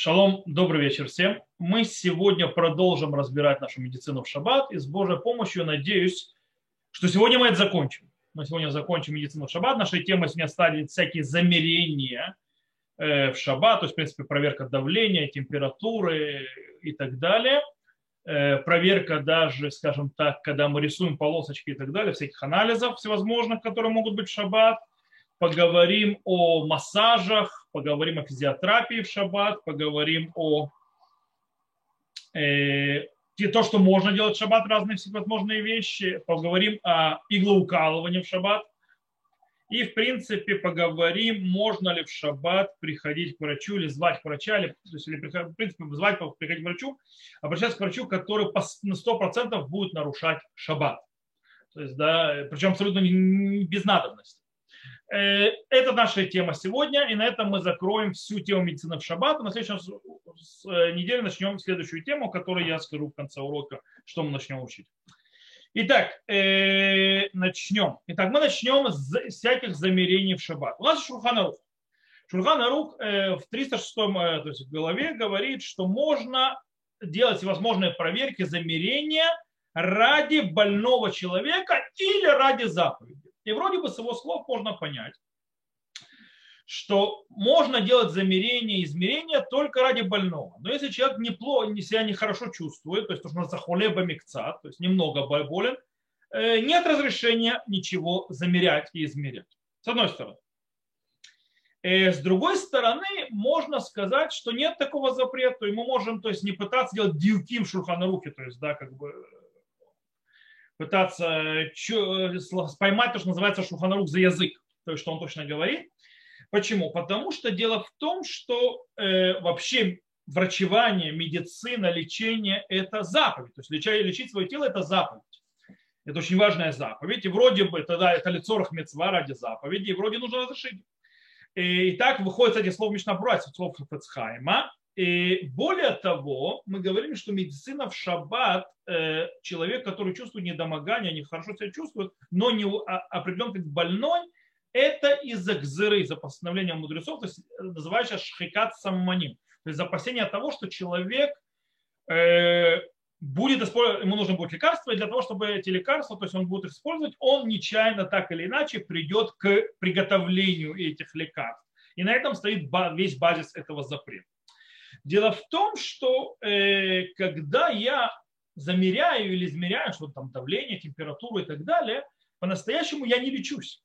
Шалом, добрый вечер всем. Мы сегодня продолжим разбирать нашу медицину в шаббат и с Божьей помощью надеюсь, что сегодня мы это закончим. Мы сегодня закончим медицину в шаббат. Нашей темой сегодня стали всякие замерения э, в шаббат, то есть, в принципе, проверка давления, температуры и так далее. Э, проверка даже, скажем так, когда мы рисуем полосочки и так далее, всяких анализов всевозможных, которые могут быть в шаббат поговорим о массажах, поговорим о физиотерапии в шаббат, поговорим о э, то, что можно делать в шаббат, разные всевозможные вещи, поговорим о иглоукалывании в шаббат, и, в принципе, поговорим, можно ли в шаббат приходить к врачу или звать к врачу, или, то есть, или в принципе, звать, приходить к врачу, обращаться к врачу, который на 100% будет нарушать шаббат. То есть, да, причем абсолютно без надобности. Э, это наша тема сегодня, и на этом мы закроем всю тему медицины в шаббат. На следующей э, неделе начнем следующую тему, которую я скажу в конце урока, что мы начнем учить. Итак, э, начнем. Итак, мы начнем с всяких замерений в шаббат. У нас Шурханарух. Шурханарух в 306 э, то есть в голове говорит, что можно делать всевозможные проверки, замерения ради больного человека или ради заповеди. И вроде бы с его слов можно понять, что можно делать замерение измерения только ради больного. Но если человек неплохо, себя нехорошо чувствует, то есть то, что называется холеба микца, то есть немного болен, э, нет разрешения ничего замерять и измерять. С одной стороны. Э, с другой стороны, можно сказать, что нет такого запрета, и мы можем то есть, не пытаться делать дилким в шурханарухе, то есть, да, как бы пытаться э, поймать то, что называется шуханарух за язык, то есть что он точно говорит. Почему? Потому что дело в том, что э, вообще врачевание, медицина, лечение – это заповедь. То есть лечить, лечить свое тело – это заповедь. Это очень важная заповедь. И вроде бы тогда это лицо рахмецва ради заповеди, и вроде нужно разрешить. И, и так выходит, кстати, слово Мишнабрать, слов Фецхайма, и более того, мы говорим, что медицина в шаббат, э, человек, который чувствует недомогание, не хорошо себя чувствует, но не определен как больной, это из-за гзыры, из-за постановления мудрецов, то есть э, называется шхикат самманим. То есть опасение того, что человек э, будет использовать, ему нужно будет лекарство, и для того, чтобы эти лекарства, то есть он будет использовать, он нечаянно так или иначе придет к приготовлению этих лекарств. И на этом стоит весь базис этого запрета. Дело в том, что э, когда я замеряю или измеряю, что там давление, температуру и так далее, по-настоящему я не лечусь.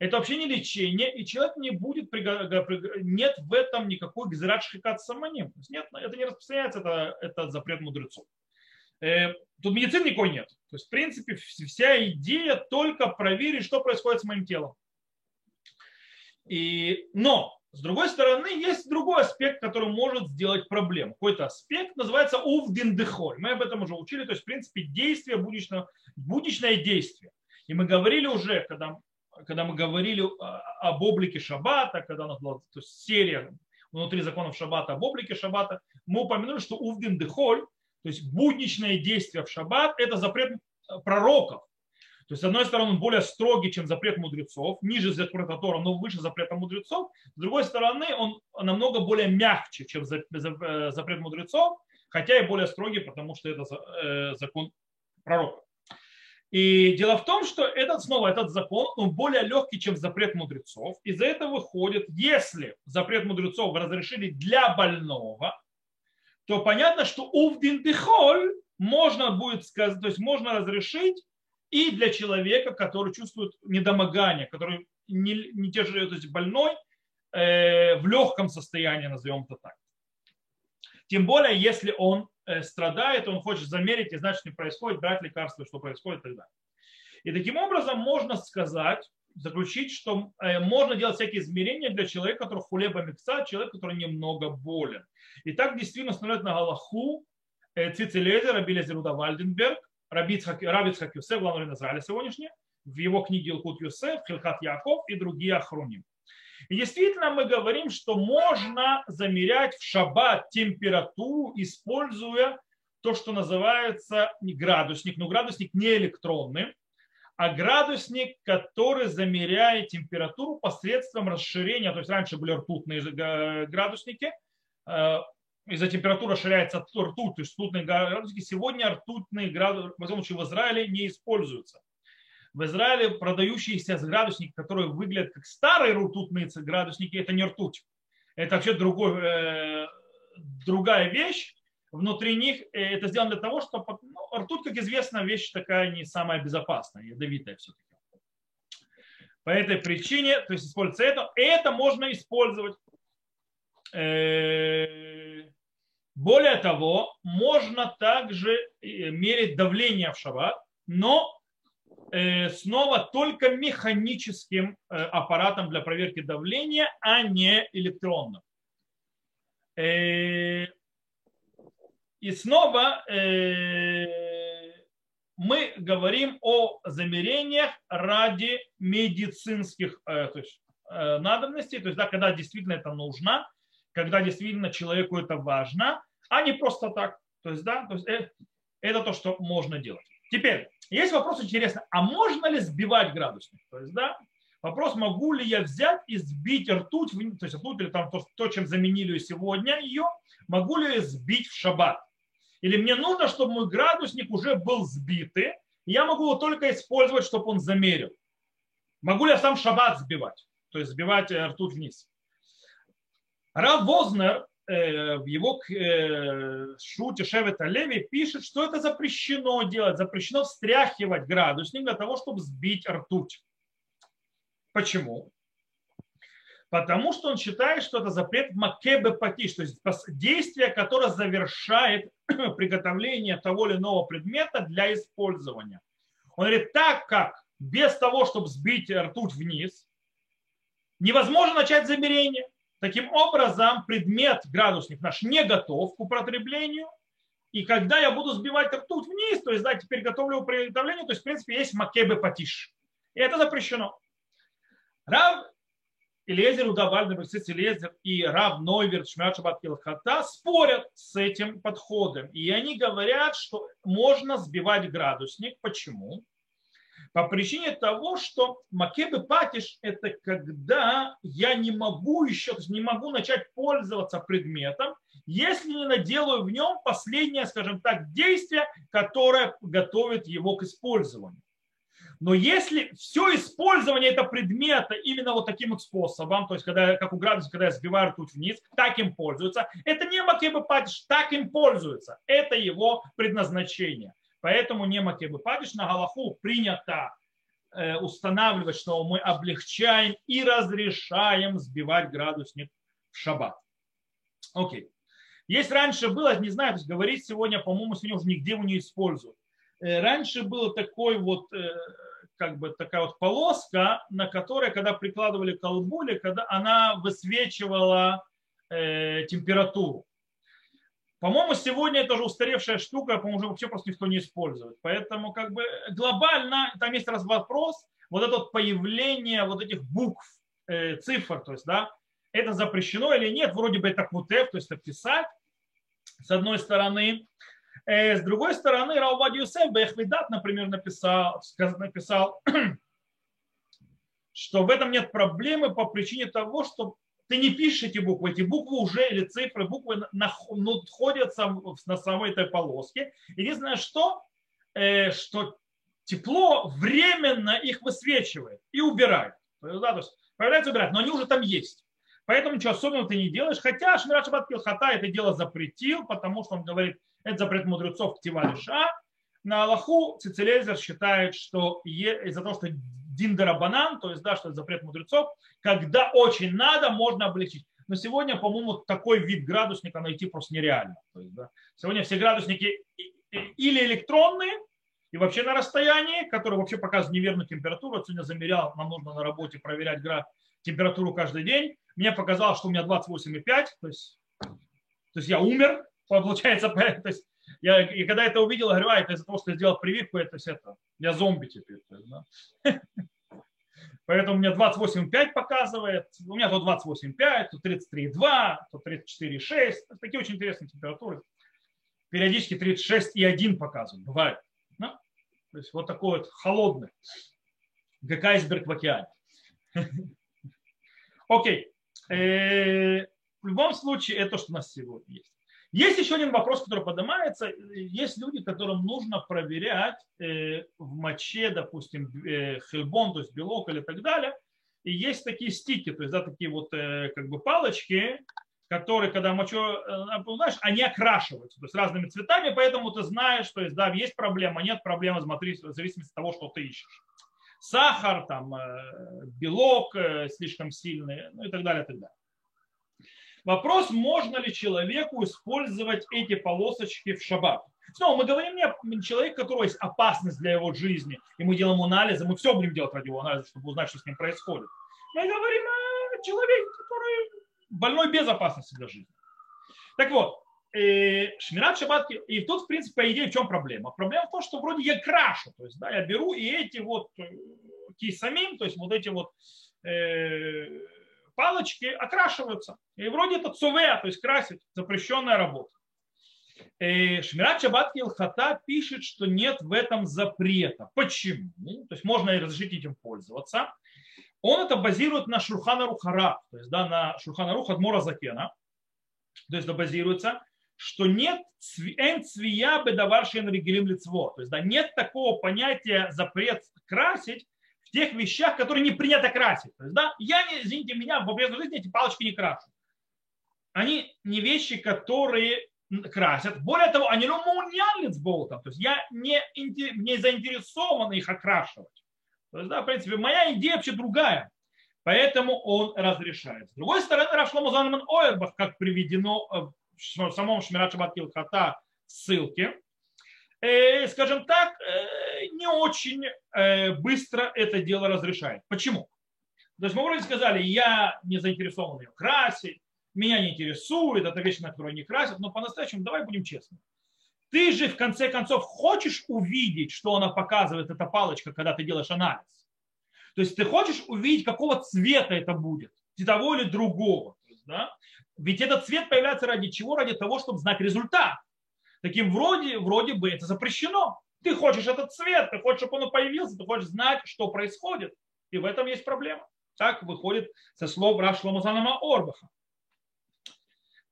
Это вообще не лечение, и человек не будет, нет в этом никакой гзират шхикат саманим. Нет, это не распространяется, это, это запрет мудрецов. Э, тут медицины никакой нет. То есть, в принципе, вся идея только проверить, что происходит с моим телом. И, но с другой стороны, есть другой аспект, который может сделать проблему. Какой-то аспект называется увдиндехоль. Мы об этом уже учили, то есть, в принципе, действие, будничное, будничное действие. И мы говорили уже, когда, когда мы говорили об облике шаббата, когда у нас была то есть, серия внутри законов шаббата об облике шаббата, мы упомянули, что увдиндехоль, то есть будничное действие в шаббат, это запрет пророков. То есть, с одной стороны, он более строгий, чем запрет мудрецов, ниже запрета Тора, но выше запрета мудрецов. С другой стороны, он намного более мягче, чем э, запрет мудрецов, хотя и более строгий, потому что это э, закон пророка. И дело в том, что этот, снова этот закон, он более легкий, чем запрет мудрецов. Из-за этого выходит, если запрет мудрецов разрешили для больного, то понятно, что увдин дихоль можно будет сказать, то есть можно разрешить и для человека, который чувствует недомогание, который не, не тяжело, то есть больной, э, в легком состоянии, назовем это так. Тем более, если он э, страдает, он хочет замерить и знать, что происходит, брать лекарства, что происходит и так далее. И таким образом можно сказать, заключить, что э, можно делать всякие измерения для человека, который хулеба микса, человек, который немного болен. И так действительно становится на Галаху э, Цицелезер, Абилезеруда Вальденберг, Рабицхак Юсеф, главный Израиля сегодняшний, в его книге Илкут Юсеф, Хилхат Яков и другие охроним. И действительно мы говорим, что можно замерять в шаббат температуру, используя то, что называется градусник. Но градусник не электронный, а градусник, который замеряет температуру посредством расширения. То есть раньше были ртутные градусники, э, из-за температуры расширяется ртуть, то есть ртутные градусники. Сегодня ртутные градусники, в этом случае в Израиле, не используются. В Израиле продающиеся градусники, которые выглядят как старые ртутные градусники, это не ртуть. Это вообще другой, э, другая вещь. Внутри них э, это сделано для того, чтобы ну, ртуть, как известно, вещь такая не самая безопасная, ядовитая все-таки. По этой причине, то есть используется это, это можно использовать. Э, более того, можно также э, мерить давление в шаббат, но э, снова только механическим аппаратом для проверки давления, а не электронным. И снова мы говорим о замерениях ради медицинских то есть, надобностей, то есть да, когда действительно это нужно, когда действительно человеку это важно, а не просто так. То есть, да, то есть это, это то, что можно делать. Теперь, есть вопрос интересный, а можно ли сбивать градусник? То есть, да, вопрос, могу ли я взять и сбить ртуть, то есть ртуть или там то, то, чем заменили сегодня ее, могу ли я сбить в шаббат? Или мне нужно, чтобы мой градусник уже был сбитый, и я могу его только использовать, чтобы он замерил. Могу ли я сам шаббат сбивать? То есть сбивать э, ртуть вниз. Рав Вознер э, в его э, шуте Шевета Леви пишет, что это запрещено делать, запрещено встряхивать градусник для того, чтобы сбить ртуть. Почему? Потому что он считает, что это запрет макебе патиш, то есть действие, которое завершает приготовление того или иного предмета для использования. Он говорит, так как без того, чтобы сбить ртуть вниз, невозможно начать замерение. Таким образом, предмет, градусник наш не готов к употреблению. И когда я буду сбивать ртуть вниз, то есть, да, теперь готовлю к приготовлению, то есть, в принципе, есть макебе патиш. И это запрещено. Рав Элезер Удаваль, Элезер и Рав Нойверт Шмят Килхата спорят с этим подходом. И они говорят, что можно сбивать градусник. Почему? По причине того, что макебы патиш – это когда я не могу еще, то есть не могу начать пользоваться предметом, если не наделаю в нем последнее, скажем так, действие, которое готовит его к использованию. Но если все использование этого предмета именно вот таким вот способом, то есть когда, как у градуса, когда я сбиваю ртуть вниз, так им пользуются, это не макебы патиш, так им пользуются. Это его предназначение. Поэтому не Макебы Падиш на Галаху принято э, устанавливать, что мы облегчаем и разрешаем сбивать градусник в шаббат. Окей. Есть раньше было, не знаю, то есть говорить сегодня, по-моему, сегодня уже нигде его не используют. Э, раньше был такой вот, э, как бы такая вот полоска, на которой, когда прикладывали колбули, когда она высвечивала температуру. По-моему, сегодня это уже устаревшая штука, по-моему, уже вообще просто никто не использует. Поэтому как бы глобально там есть раз вопрос, вот это вот появление вот этих букв, э, цифр, то есть, да, это запрещено или нет, вроде бы это кутев, то есть это писать, с одной стороны. Э, с другой стороны, Раубад Юсеф Бехвидат, например, написал, написал, что в этом нет проблемы по причине того, что ты не пишешь эти буквы, эти буквы уже или цифры, буквы находятся на самой этой полоске. Единственное, что, э, что тепло временно их высвечивает и убирает. Да, то есть появляется убирать, но они уже там есть. Поэтому ничего особенного ты не делаешь. Хотя Шмират Шабат Хата это дело запретил, потому что он говорит, это запрет мудрецов Ктива Лиша. На Аллаху Цицелезер считает, что из-за того, что диндерабанан, то есть, да, что это запрет мудрецов, когда очень надо, можно облегчить. Но сегодня, по-моему, такой вид градусника найти просто нереально. То есть, да, сегодня все градусники или электронные, и вообще на расстоянии, которые вообще показывают неверную температуру. Вот сегодня замерял, нам нужно на работе проверять температуру каждый день. Мне показалось, что у меня 28,5, то есть, то есть я умер, получается, то есть я, и когда это увидел, говорю, а, это из-за того, что я сделал прививку, это, это я зомби теперь. Да? Поэтому у меня 28,5 показывает, у меня то 28,5, то 33,2, то 34,6. Такие очень интересные температуры. Периодически 36,1 показывают, бывает. Да? То есть вот такой вот холодный, как айсберг в океане. Окей. Э, в любом случае, это что у нас сегодня есть. Есть еще один вопрос, который поднимается. Есть люди, которым нужно проверять э, в моче, допустим, э, хельбон, то есть белок или так далее. И есть такие стики, то есть да, такие вот э, как бы палочки, которые, когда мочу, знаешь, они окрашиваются, то есть разными цветами, поэтому ты знаешь, что есть, да, есть проблема, нет проблемы, смотри, в зависимости от того, что ты ищешь. Сахар, там, белок слишком сильный, ну и так далее, и так далее. Вопрос, можно ли человеку использовать эти полосочки в шаббат. Снова мы говорим не о человеке, у которого есть опасность для его жизни, и мы делаем анализы, мы все будем делать ради его анализа, чтобы узнать, что с ним происходит. Мы говорим о человеке, который больной без опасности для жизни. Так вот, э, Шмират Шаббат, и тут, в принципе, по идее, в чем проблема? Проблема в том, что вроде я крашу, то есть, да, я беру и эти вот э, кисамим, то есть вот эти вот э, палочки окрашиваются. И вроде это цувея, то есть красить, запрещенная работа. Шмират Шаббат Илхата пишет, что нет в этом запрета. Почему? То есть можно и разрешить этим пользоваться. Он это базирует на Шурхана Рухара, то есть да, на Шурхана Рух от Мора Закена. То есть это базируется, что нет эн цвия бедаваршин регилим лицво. То есть да, нет такого понятия запрет красить, в тех вещах, которые не принято красить. То есть, да, я, извините меня, в обрезанной жизни эти палочки не крашу. Они не вещи, которые красят. Более того, они не с болтом. То есть я не, не заинтересован их окрашивать. То есть, да, в принципе, моя идея вообще другая. Поэтому он разрешает. С другой стороны, Рашлому Занман Ойербах, как приведено в самом Шмират Килхата ссылке, Э, скажем так, э, не очень э, быстро это дело разрешает. Почему? То есть мы вроде сказали, я не заинтересован ее красить, меня не интересует, это вещь, на которую не красят, но по-настоящему давай будем честны. Ты же в конце концов хочешь увидеть, что она показывает, эта палочка, когда ты делаешь анализ. То есть ты хочешь увидеть, какого цвета это будет, того или другого. Да? Ведь этот цвет появляется ради чего? Ради того, чтобы знать результат. Таким вроде, вроде бы это запрещено. Ты хочешь этот цвет, ты хочешь, чтобы он появился, ты хочешь знать, что происходит. И в этом есть проблема. Так выходит со слов Рашлама Орбаха.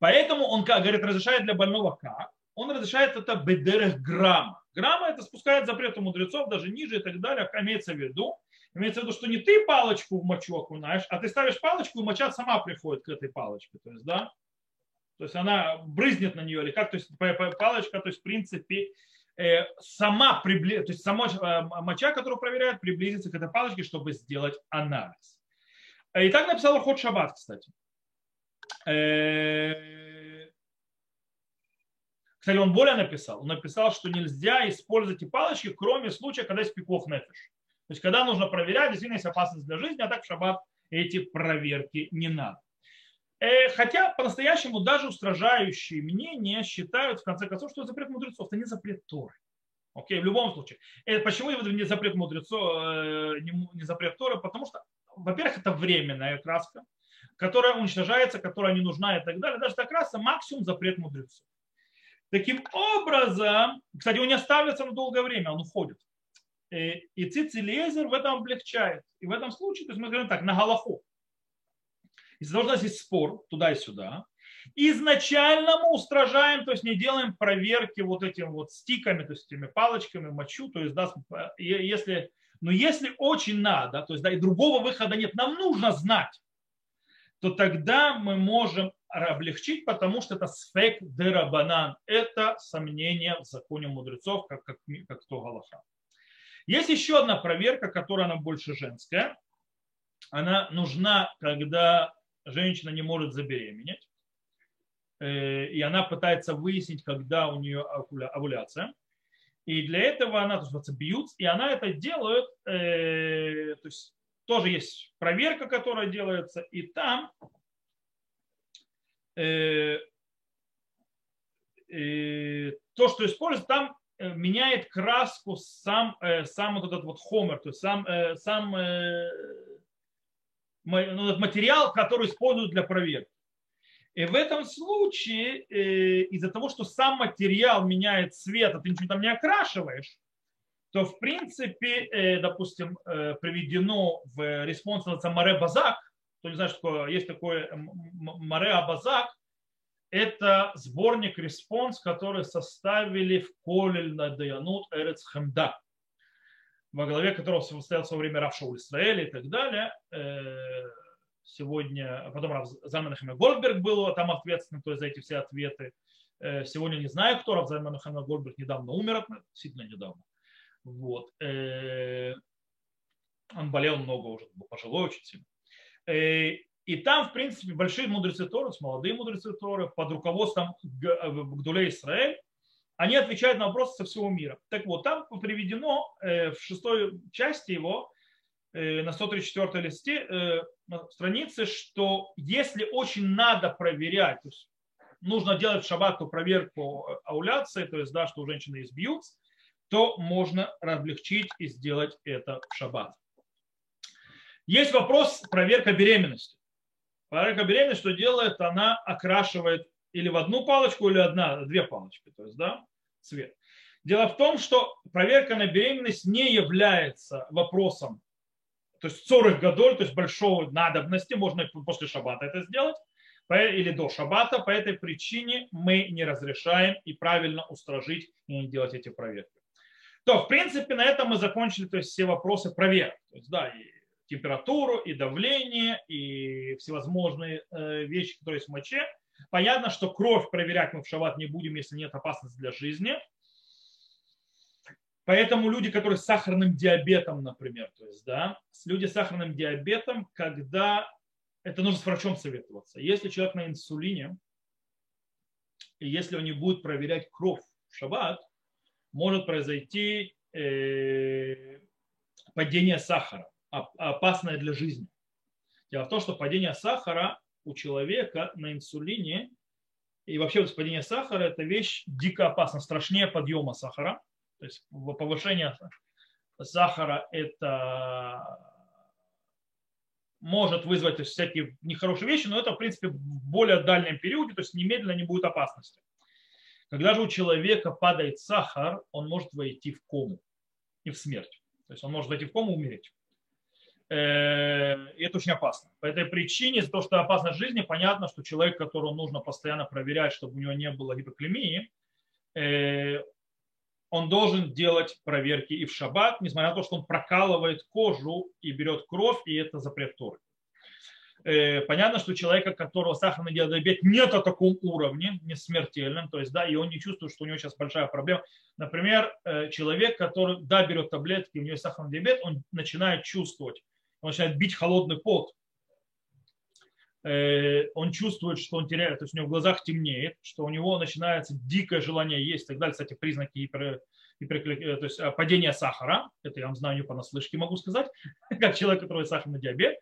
Поэтому он как говорит, разрешает для больного как? Он разрешает это бедерех грамма. Грамма это спускает запрет у мудрецов, даже ниже и так далее. Имеется в виду, имеется в виду, что не ты палочку в мочу окунаешь, а ты ставишь палочку, и моча сама приходит к этой палочке. То есть, да, то есть она брызнет на нее или как, то есть палочка, то есть в принципе э, сама прибли... то есть сама э, моча, которую проверяют, приблизится к этой палочке, чтобы сделать анализ. И так написал Ход Шаббат, кстати. Э, кстати, он более написал. Он написал, что нельзя использовать эти палочки, кроме случая, когда есть пикох нефиш. То есть, когда нужно проверять, действительно есть опасность для жизни, а так в шаббат эти проверки не надо. Э, хотя по-настоящему даже устражающие мнения считают, в конце концов, что запрет мудрецов, это не запрет Торы. Окей, в любом случае. Э, почему это не запрет мудрецов, э, не запрет Торы? Потому что, во-первых, это временная краска, которая уничтожается, которая не нужна и так далее. Даже эта краска максимум запрет мудрецов. Таким образом, кстати, он не оставится на долгое время, он уходит. И Цицилезер в этом облегчает. И в этом случае, то есть мы говорим так, на Галаху. Нас есть спор туда и сюда, изначально мы устражаем, то есть не делаем проверки вот этими вот стиками, то есть этими палочками, мочу, то есть да, если, но если очень надо, то есть да, и другого выхода нет, нам нужно знать, то тогда мы можем облегчить, потому что это сфек дерабанан, это сомнение в законе мудрецов, как, как, как то Галаха. Есть еще одна проверка, которая она больше женская. Она нужна, когда женщина не может забеременеть, э, и она пытается выяснить, когда у нее овуляция. И для этого она, то есть, бьют, и она это делает, э, то есть тоже есть проверка, которая делается, и там э, то, что используется, там меняет краску сам, сам вот этот вот хомер, то есть сам, сам материал, который используют для проверки. И в этом случае, э, из-за того, что сам материал меняет цвет, а ты ничего там не окрашиваешь, то в принципе, э, допустим, э, приведено в респонсе במראה הבזק, кто не знает, что такое, есть такое מראה הבזק, это сборник респонс, который составили в Колель на דיינות Эрец Хемда, во главе которого состоял во время Рав Шауль Исраэли и так далее. Э, сегодня, а потом Рав Зальман Гольдберг был там ответственный то есть за эти все ответы. Э, сегодня не знаю, кто Рав Зальман Гольдберг недавно умер, действительно недавно. Вот. Э, он болел много уже, был пожилой очень сильно. И там, в принципе, большие мудрецы Торы, молодые мудрецы Торы, под руководством Гдулей Израиль, они отвечают на вопросы со всего мира. Так вот, там приведено э, в шестой части его, э, на 134 листе на странице, что если очень надо проверять, то есть нужно делать в проверку ауляции, то есть, да, что у женщины избьются, то можно облегчить и сделать это в шаббат. Есть вопрос проверка беременности. Проверка беременности, что делает, она окрашивает или в одну палочку, или одна, две палочки, то есть, да, цвет. Дело в том, что проверка на беременность не является вопросом, то есть 40 годов, то есть большой надобности, можно после шаббата это сделать, или до шаббата. По этой причине мы не разрешаем и правильно устражить и не делать эти проверки. То, в принципе, на этом мы закончили то есть, все вопросы проверок. То есть, да, и температуру, и давление, и всевозможные э, вещи, которые есть в моче. Понятно, что кровь проверять мы в шаббат не будем, если нет опасности для жизни. Поэтому люди, которые с сахарным диабетом, например, то есть, да, люди с сахарным диабетом, когда это нужно с врачом советоваться. Если человек на инсулине, и если он не будет проверять кровь в шаббат, может произойти э, падение сахара опасное для жизни. Дело в том, что падение сахара у человека на инсулине и вообще падение сахара – это вещь дико опасна, страшнее подъема сахара. То есть повышение сахара – это может вызвать есть, всякие нехорошие вещи, но это, в принципе, в более дальнем периоде, то есть немедленно не будет опасности. Когда же у человека падает сахар, он может войти в кому и в смерть. То есть он может войти в кому и умереть. Э, это очень опасно. По этой причине, из-за того, что опасность жизни, понятно, что человек, которого нужно постоянно проверять, чтобы у него не было гипоклемии, э, он должен делать проверки и в шаббат, несмотря на то, что он прокалывает кожу и берет кровь, и это запрет Торы. Э, понятно, что у человека, у которого сахарный диабет нет о таком уровне, не смертельном, то есть, да, и он не чувствует, что у него сейчас большая проблема. Например, человек, который, да, берет таблетки, у него сахарный диабет, он начинает чувствовать он начинает бить холодный пот, э, он чувствует, что он теряет, то есть у него в глазах темнеет, что у него начинается дикое желание есть и так далее. Кстати, признаки гипер, гипер, э, то есть э, падения сахара, это я вам знаю не понаслышке могу сказать, как человек, у которого сахарный диабет,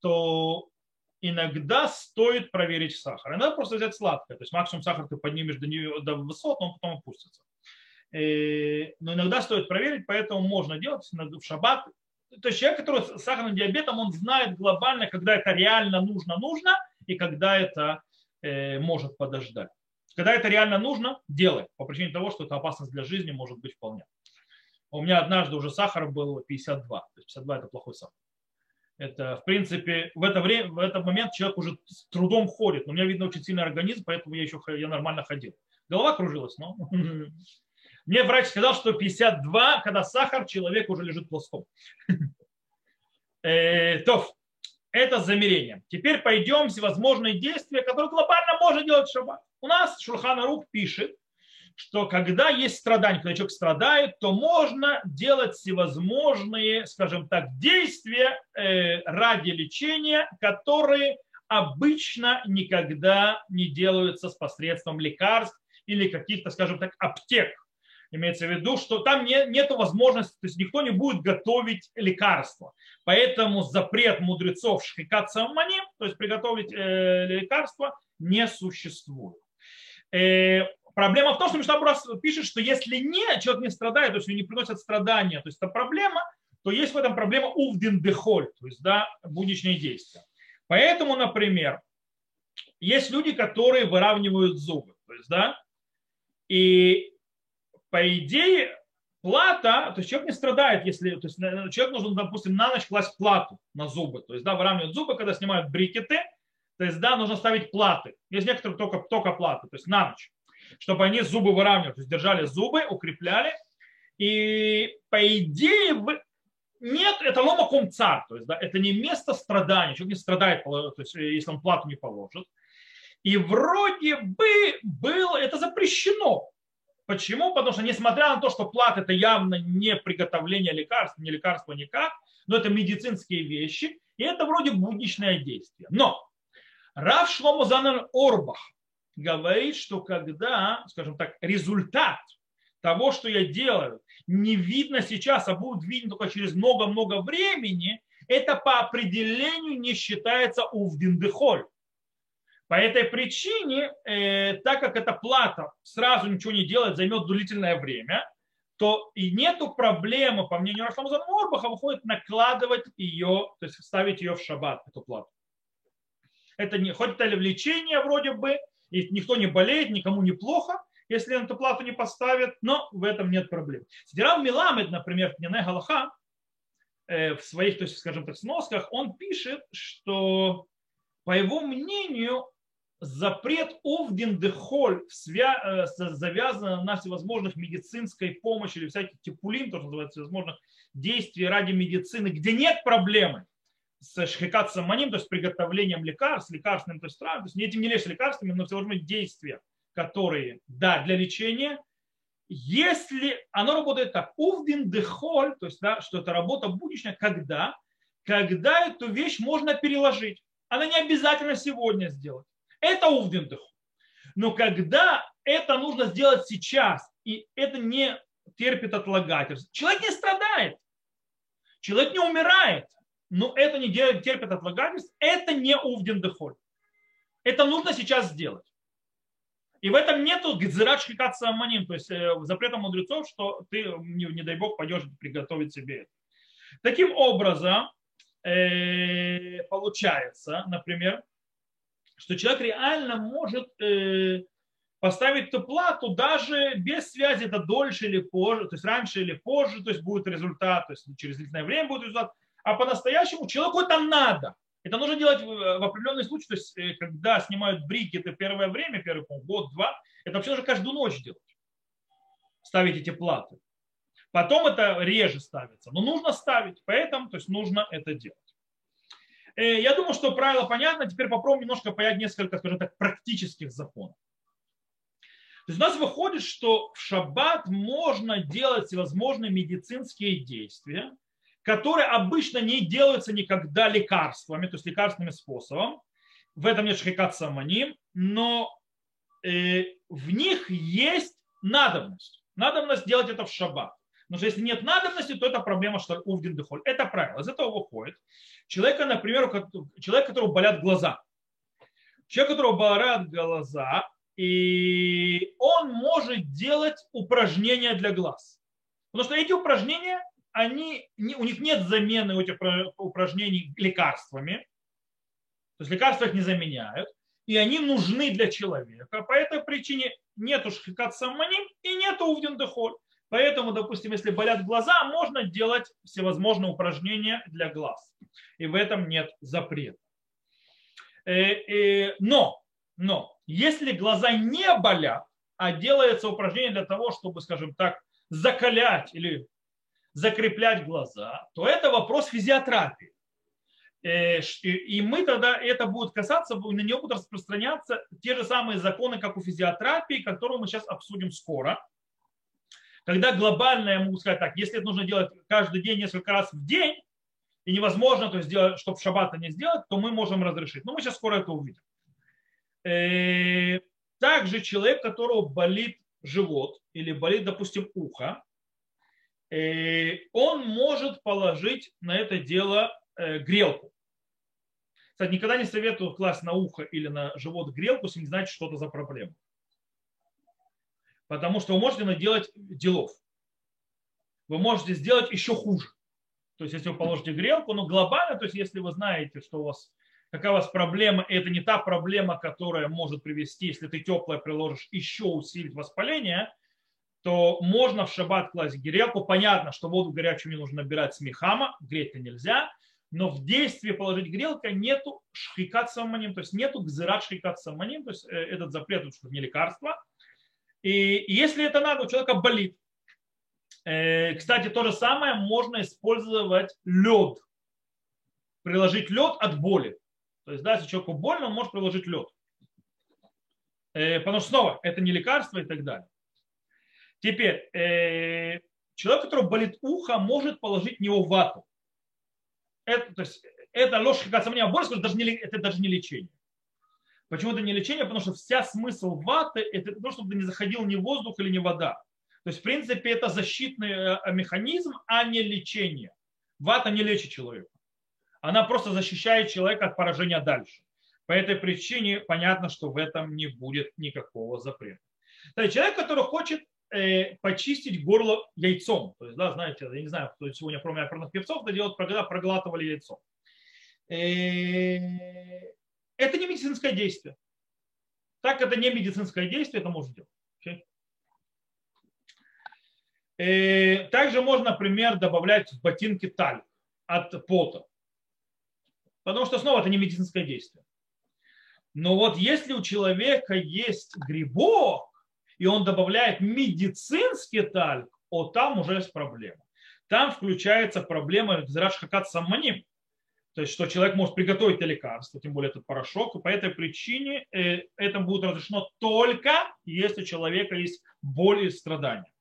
то иногда стоит проверить сахар. Иногда просто взять сладкое, то есть максимум сахар ты поднимешь до, нее, до высот, но он потом опустится. Но иногда стоит проверить, поэтому можно делать в шаббат то есть человек, который с сахарным диабетом, он знает глобально, когда это реально нужно, нужно, и когда это э, может подождать. Когда это реально нужно, делай, по причине того, что это опасность для жизни может быть вполне. У меня однажды уже сахар был 52. То есть 52 это плохой сахар. Это, в принципе, в это время, в этот момент человек уже с трудом ходит. Но у меня, видно, очень сильный организм, поэтому я еще я нормально ходил. Голова кружилась, но Мне врач сказал, что 52, когда сахар, человек уже лежит плоском. Э, то, это замерение. Теперь пойдем всевозможные действия, которые глобально можно делать шаббат. У нас Шурхана Рух пишет, что когда есть страдания, когда человек страдает, то можно делать всевозможные, скажем так, действия э, ради лечения, которые обычно никогда не делаются с посредством лекарств или каких-то, скажем так, аптек. Имеется в виду, что там не, нет возможности, то есть никто не будет готовить лекарства. Поэтому запрет мудрецов шхикат саманим, то есть приготовить э, лекарство, не существует. Э, проблема в том, что Мишнабрас пишет, что если не, человек не страдает, то есть не приносят страдания, то есть это проблема, то есть в этом проблема увдин дехоль, то есть да, будничные действия. Поэтому, например, есть люди, которые выравнивают зубы, то есть да, и по идее, плата, то есть человек не страдает, если, то есть человек нужно, допустим, на ночь класть плату на зубы, то есть, да, выравнивать зубы, когда снимают брикеты, То есть, да, нужно ставить платы. Есть некоторые только, только платы, то есть на ночь, чтобы они зубы выравнивали, то есть держали зубы, укрепляли. И по идее нет, это ломаком царь, то есть да, это не место страдания, человек не страдает, то есть, если он плату не положит. И вроде бы было, это запрещено. Почему? Потому что несмотря на то, что плата это явно не приготовление лекарств, не лекарство никак, но это медицинские вещи, и это вроде будничное действие. Но Рав Шломо Орбах говорит, что когда, скажем так, результат того, что я делаю, не видно сейчас, а будет видно только через много-много времени, это по определению не считается увдиндехоль. По этой причине, э, так как эта плата сразу ничего не делает, займет длительное время, то и нету проблемы, по мнению Рашлама Орбаха, выходит накладывать ее, то есть ставить ее в шаббат, эту плату. Это не, хоть это лечение вроде бы, и никто не болеет, никому не плохо, если на эту плату не поставят, но в этом нет проблем. Сидирав Миламед, например, Нене Галаха, э, в своих, то есть, скажем так, сносках, он пишет, что, по его мнению, запрет овдин дехоль э, завязан на всевозможных медицинской помощи или всяких типулин, то, что называется, всевозможных действий ради медицины, где нет проблемы с шхикат саманим, то есть приготовлением лекарств, лекарственным, то есть травм, то есть не этим не лишь лекарствами, но всевозможные действия, которые, да, для лечения, если оно работает так, увдин дехоль, то есть, да, что это работа будничная, когда? Когда эту вещь можно переложить. Она не обязательно сегодня сделать. Это увдин Но когда это нужно сделать сейчас, и это не терпит отлагательств, человек не страдает, человек не умирает, но это не терпит отлагательств, это не увдин Это нужно сейчас сделать. И в этом нету гзират шхикат то есть э, запрета мудрецов, что ты, не, не дай бог, пойдешь приготовить себе это. Таким образом, э, получается, например, что человек реально может э, поставить эту плату даже без связи, это дольше или позже, то есть раньше или позже, то есть будет результат, то есть через длительное время будет результат, а по-настоящему человеку это надо. Это нужно делать в определенный случай, то есть э, когда снимают брики, это первое время, первый год, два, это вообще нужно каждую ночь делать, ставить эти платы. Потом это реже ставится, но нужно ставить, поэтому то есть нужно это делать. Э, я думаю, что правило понятно. Теперь попробуем немножко понять несколько, скажем так, практических законов. То есть у нас выходит, что в шаббат можно делать всевозможные медицинские действия, которые обычно не делаются никогда лекарствами, то есть лекарственным способом. В этом нет шхикат саманим, но э, в них есть надобность. Надобность делать это в шаббат. Потому что если нет надобности, то это проблема, что увдин дехоль. Это правило. Из этого выходит. Человека, например, человек, которого болят глаза. Человек, которого болят глаза, и он может делать упражнения для глаз. Потому что эти упражнения, они, у них нет замены у этих упражнений лекарствами. То есть лекарства их не заменяют. И они нужны для человека. По этой причине нету шхикат саманим и нету увдин дехоль. Поэтому, допустим, если болят глаза, можно делать всевозможные упражнения для глаз. И в этом нет запрета. Э, э, но, но, если глаза не болят, а делается упражнение для того, чтобы, скажем так, закалять или закреплять глаза, то это вопрос физиотерапии. Э, и мы тогда, это будет касаться, на нее будут распространяться те же самые законы, как у физиотерапии, которые мы сейчас обсудим скоро когда глобально я могу сказать так, если это нужно делать каждый день, несколько раз в день, и невозможно то сделать, чтобы в шаббат не сделать, то мы можем разрешить. Но мы сейчас скоро это увидим. Э, также человек, которого болит живот или болит, допустим, ухо, э, он может положить на это дело э, грелку. Кстати, никогда не советую класть на ухо или на живот грелку, если не знаете, что это за проблема потому что вы можете наделать делов. Вы можете сделать еще хуже. То есть, если вы положите грелку, но глобально, то есть, если вы знаете, что у вас какая у вас проблема, и это не та проблема, которая может привести, если ты теплое приложишь, еще усилить воспаление, то можно в шаббат класть грелку. Понятно, что воду горячую не нужно набирать с мехама, греть-то нельзя, но в действии положить грелка нету шхикат саманим, то есть нету гзират шхикат саманим, то есть э, этот запрет, что не лекарство. И если это надо, у человека болит. Э, кстати, то же самое можно использовать лед. Приложить лед от боли. То есть, да, если человеку больно, он может приложить лед. Э, потому что снова это не лекарство и так далее. Теперь, человек, у которого болит ухо, может положить в него вату это, то есть, это ложь сомнения боль, это даже, не, это даже не лечение. Почему это не лечение? Потому что вся смысл ваты – это то, чтобы не заходил ни воздух или ни вода. То есть, в принципе, это защитный э, механизм, а не лечение. Вата не лечит человека. Она просто защищает человека от поражения дальше. По этой причине понятно, что в этом не будет никакого запрета. То есть человек, который хочет э, почистить горло яйцом. То есть, да, знаете, я не знаю, кто сегодня, кроме оперных певцов, это делают, когда проглатывали яйцо. Э, это не медицинское действие. Так это не медицинское действие, это можно делать. Okay? Э, также можно, например, добавлять в ботинки таль от пота. Потому что снова это не медицинское действие. Но вот если у человека есть грибок, и он добавляет медицинский тальк, о, там уже есть проблема. Там включается проблема зрашхакат самманим, то есть, что человек может приготовить лекарство, тем более этот порошок, и по этой причине э, это будет разрешено только, если у человека есть боль и страдания.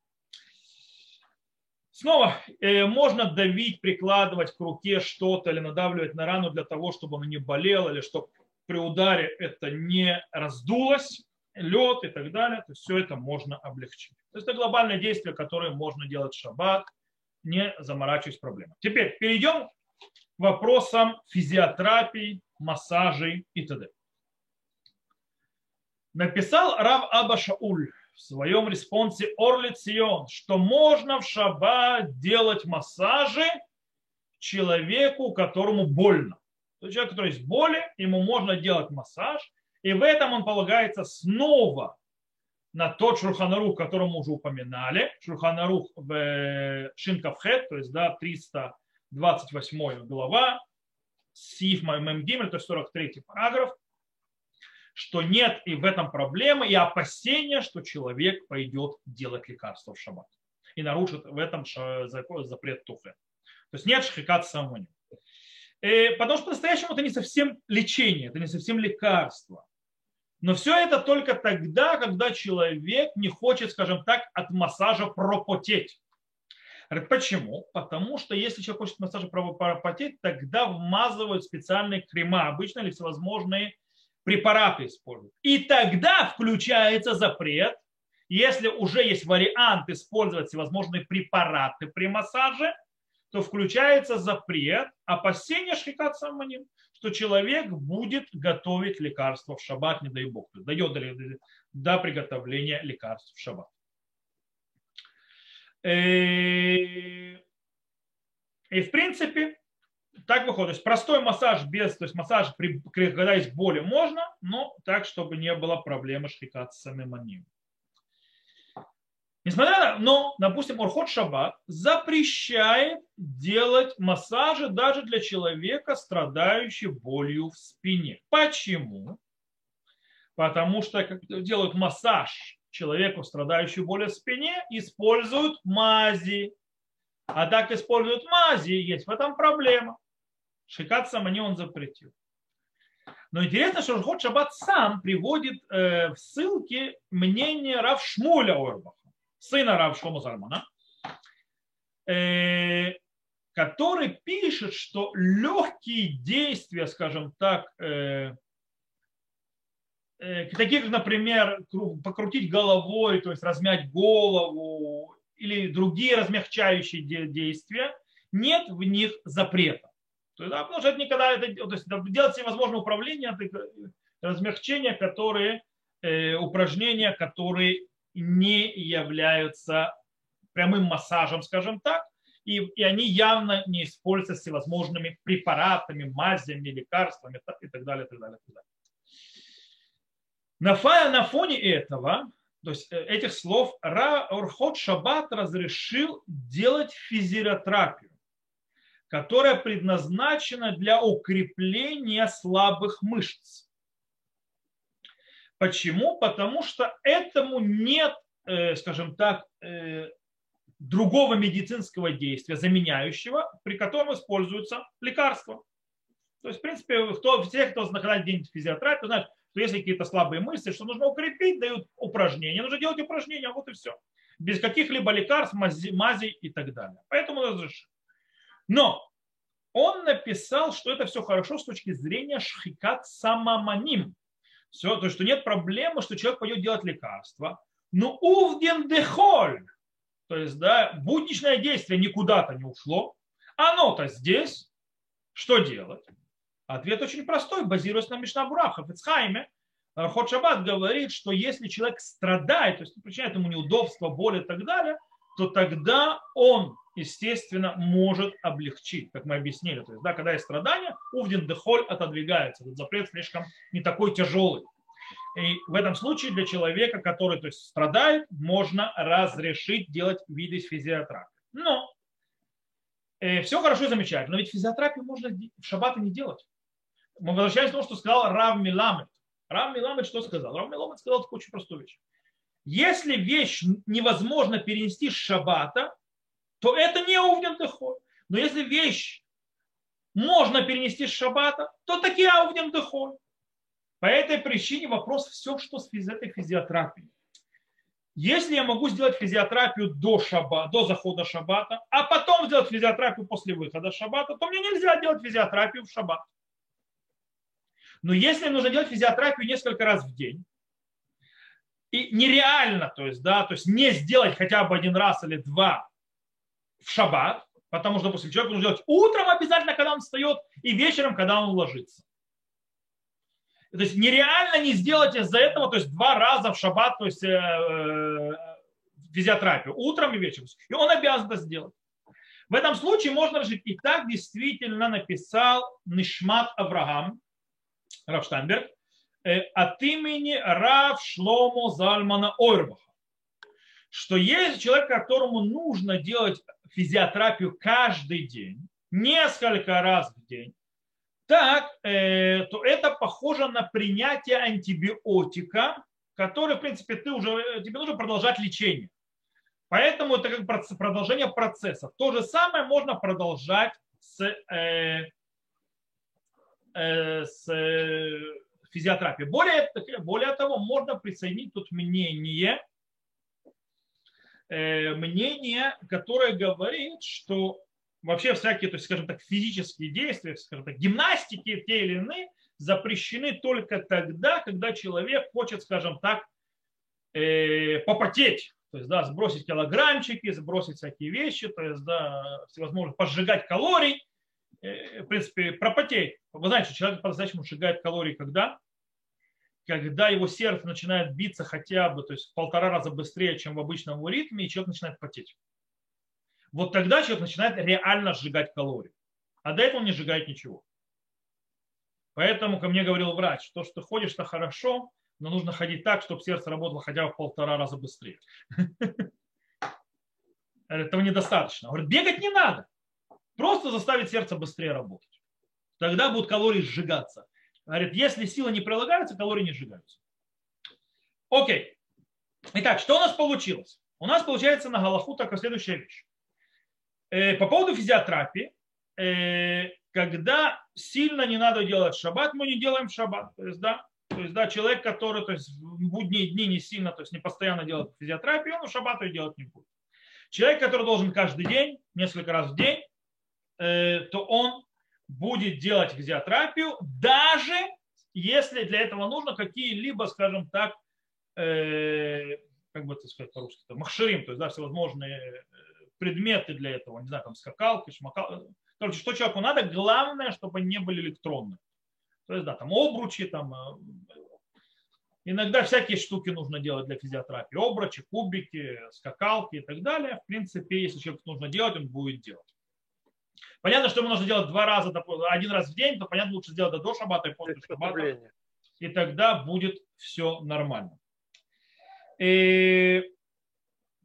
Снова э, можно давить, прикладывать к руке что-то или надавливать на рану для того, чтобы она не болела, или чтобы при ударе это не раздулось лед и так далее, то есть все это можно облегчить. То есть это глобальное действие, которое можно делать в шаббат, не заморачиваясь проблемой. Теперь перейдем вопросам физиотерапии, массажей и т.д. Написал Рав Аба Шауль в своем респонсе Орли Цион, что можно в шаббат делать массажи человеку, которому больно. То есть человек, который есть боли, ему можно делать массаж – и в этом он полагается снова на тот Шурханарух, который мы уже упоминали. Шурханарух в э, Шинкавхет, то есть да, 328 глава, Сиф Мемгимель, то есть 43 параграф, что нет и в этом проблемы, и опасения, что человек пойдет делать лекарство в шаббат и нарушит в этом запрет тухе. То есть нет шхикат самони. Э, потому что по-настоящему это не совсем лечение, это не совсем лекарство. Но все это только тогда, когда человек не хочет, скажем так, от массажа пропотеть. Почему? Потому что если человек хочет массажа пропотеть, тогда вмазывают специальные крема, обычно или всевозможные препараты используют. И тогда включается запрет, если уже есть вариант использовать всевозможные препараты при массаже, то включается запрет опасения шхикат саманим что человек будет готовить лекарства в шаббат, не дай бог, дает до приготовления лекарств в шаббат. Э, и в принципе, так выходит. То есть простой массаж без, то есть массаж, при, когда есть боли, можно, но так, чтобы не было проблемы шхикат с самим Несмотря на, но, допустим, Орхот Шаббат запрещает делать массажи даже для человека, страдающего болью в спине. Почему? Потому что делают массаж человеку, страдающему болью в спине, используют мази. А так используют мази, есть в этом проблема. Шикат самани он запретил. Но интересно, что Рхот Шаббат сам приводит э, в ссылке мнение Рав Шмуля Орбаха сына Рав Шлома Зармана, э, который пишет, что легкие действия, скажем так, э, такие как, например, покрутить головой, то есть размять голову или другие размягчающие действия, нет в них запрета. То есть, да, потому что это никогда это, то есть, делать всевозможные упражнения, размягчения, которые, э, упражнения, которые не являются прямым массажем, скажем так, и, и они явно не используются всевозможными препаратами, мазями, лекарствами и так далее. И так далее, и так далее. На, фоне этого, то есть э, этих слов, Ра Орхот Шаббат разрешил делать физиотерапию. которая предназначена для укрепления слабых мышц. Почему? Потому что этому нет, э, скажем так, э, другого медицинского действия, заменяющего, при котором используются лекарства. То есть, в принципе, кто, все, кто знает день физиотерапии, знают, что если какие-то слабые мышцы, что нужно укрепить, дают упражнения. Нужно делать упражнения, вот и все. Без каких-либо лекарств, мази, мази и так далее. Поэтому разрешено. Но он написал, что это все хорошо с точки зрения шхикат самаманим. Все, то есть, что нет проблемы, что человек пойдет делать лекарства. Но увден дехоль, то есть, да, будничное действие никуда-то не ушло, оно-то здесь, что делать? Ответ очень простой, базируясь на Мишнабураха. В Ицхайме э, Ход Шаббат говорит, что если человек страдает, то есть причиняет ему неудобства, боль и так далее, то тогда он, естественно, может облегчить, как мы объяснили. То есть, да, когда есть страдания, увден дехоль отодвигается. Этот запрет слишком не такой тяжелый. И в этом случае для человека, который то есть, страдает, можно разрешить делать виды физиотерапии. Но э, все хорошо и замечательно, но ведь физиотерапию можно в шаббаты не делать. Мы возвращаемся к тому, что сказал Рав Миламет. Рав Миламет что сказал? Рав Миламет сказал такую очень простую вещь. Если вещь невозможно перенести с шаббата, то это не увнен доход. Но если вещь можно перенести с шаббата, то таки аувнен доход. По этой причине вопрос все, что с этой физиотерапией. Если я могу сделать физиотерапию до, шаба, до захода шаббата, а потом сделать физиотерапию после выхода шаббата, то мне нельзя делать физиотерапию в шаббат. Но если нужно делать физиотерапию несколько раз в день, и нереально, то есть, да, то есть не сделать хотя бы один раз или два в шаббат, потому что, допустим, человек нужно делать утром обязательно, когда он встает, и вечером, когда он ложится. То есть нереально не сделать из-за этого, то есть два раза в шаббат, то есть э, э, физиотерапию, утром и вечером. И он обязан это сделать. В этом случае можно решить, и так действительно написал Нишмат Авраам, Рав Штайнберг, э, от имени Рав Шломо Зальмана Ойрбаха, что есть человек, которому нужно делать физиотерапию каждый день, несколько раз в день, так, э, то это похоже на принятие антибиотика, который, в принципе, ты уже, тебе нужно продолжать лечение. Поэтому это как продолжение процесса. То же самое можно продолжать с, э, с э, физиотерапией. Более, более того, можно присоединить тут мнение, э, мнение, которое говорит, что вообще всякие, то есть, скажем так, физические действия, скажем так, гимнастики те или иные запрещены только тогда, когда человек хочет, скажем так, э, попотеть, то есть, да, сбросить килограммчики, сбросить всякие вещи, то есть, да, всевозможно поджигать калорий, э, в принципе, пропотеть. Вы знаете, человек по-настоящему сжигает калории когда? Когда его сердце начинает биться хотя бы, то есть в полтора раза быстрее, чем в обычном его ритме, и человек начинает потеть вот тогда человек начинает реально сжигать калории. А до этого он не сжигает ничего. Поэтому ко мне говорил врач, то, что ты ходишь, то хорошо, но нужно ходить так, чтобы сердце работало хотя бы в полтора раза быстрее. Этого недостаточно. Говорит, бегать не надо. Просто заставить сердце быстрее работать. Тогда будут калории сжигаться. Говорит, если сила не прилагается, калории не сжигаются. Окей. Итак, что у нас получилось? У нас получается на Галаху такая следующая вещь. Э, по поводу физиотерапии, э, когда сильно не надо делать шаббат, мы не делаем шаббат. То есть, да, то есть, да, человек, который то есть, в будние дни не сильно, то есть не постоянно делает физиотерапию, он в шаббат ее делать не будет. Человек, который должен каждый день, несколько раз в день, то он будет делать физиотерапию, даже если для этого нужно какие-либо, скажем так, как бы это сказать по-русски, махширим, то есть да, всевозможные предметы для этого, не знаю, там скакалки, шмакалки. Короче, что человеку надо, главное, чтобы они не были электронные. То есть, да, там обручи, там э, Иногда всякие штуки нужно делать для физиотерапии. Обручи, кубики, скакалки и так далее. В принципе, если человеку нужно делать, он будет делать. Понятно, что ему нужно делать два раза, один раз в день, то понятно, лучше сделать до шабата и после шабата. И тогда будет все нормально. И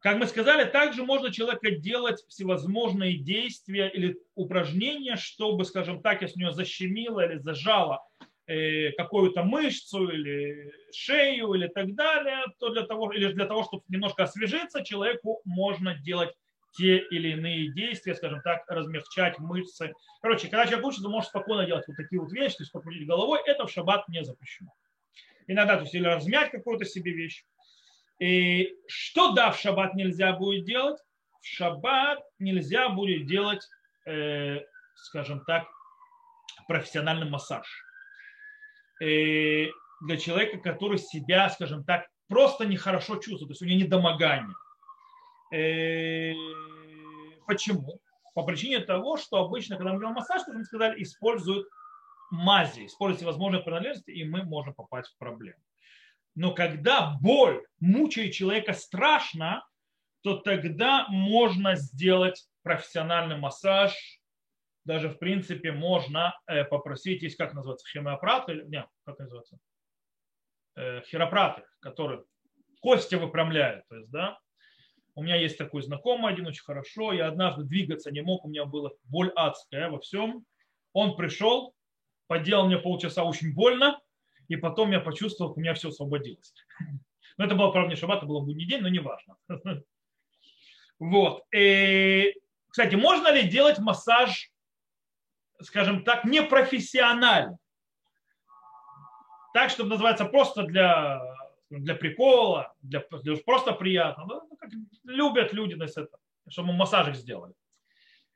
Как мы сказали, также можно человека делать всевозможные действия или упражнения, чтобы, скажем так, если у него защемило или зажало э, какую-то мышцу или шею или так далее, то для того, или для того, чтобы немножко освежиться, человеку можно делать те или иные действия, скажем так, размягчать мышцы. Короче, когда человек учится, может спокойно делать вот такие вот вещи, то есть покрутить головой, это в шаббат не запрещено. Иногда, то есть, или размять какую-то себе вещь. И что да, в шаббат нельзя будет делать? В шаббат нельзя будет делать, э, скажем так, профессиональный массаж. И для человека, который себя, скажем так, просто нехорошо чувствует, то есть у него недомогание. Э, почему? По причине того, что обычно, когда мы делаем массаж, как мы сказали, используют мази, используют всевозможные принадлежности, и мы можем попасть в проблему. Но когда боль мучает человека страшно, то тогда можно сделать профессиональный массаж. Даже, в принципе, можно э, попросить, есть как называется, хемиопрат, или, нет, как называется, э, хиропраты, которые кости выпрямляют. То есть, да, у меня есть такой знакомый один очень хорошо. Я однажды двигаться не мог, у меня была боль адская во всем. Он пришел, поделал мне полчаса очень больно, и потом я почувствовал, как у меня все освободилось. Но это было, правда, не шаббат, это был будний день, но не важно. Вот. И, кстати, можно ли делать массаж, скажем так, непрофессионально? Так, чтобы называется просто для, для прикола, для, для просто приятно. Ну, как любят люди, то это, чтобы массажик сделали.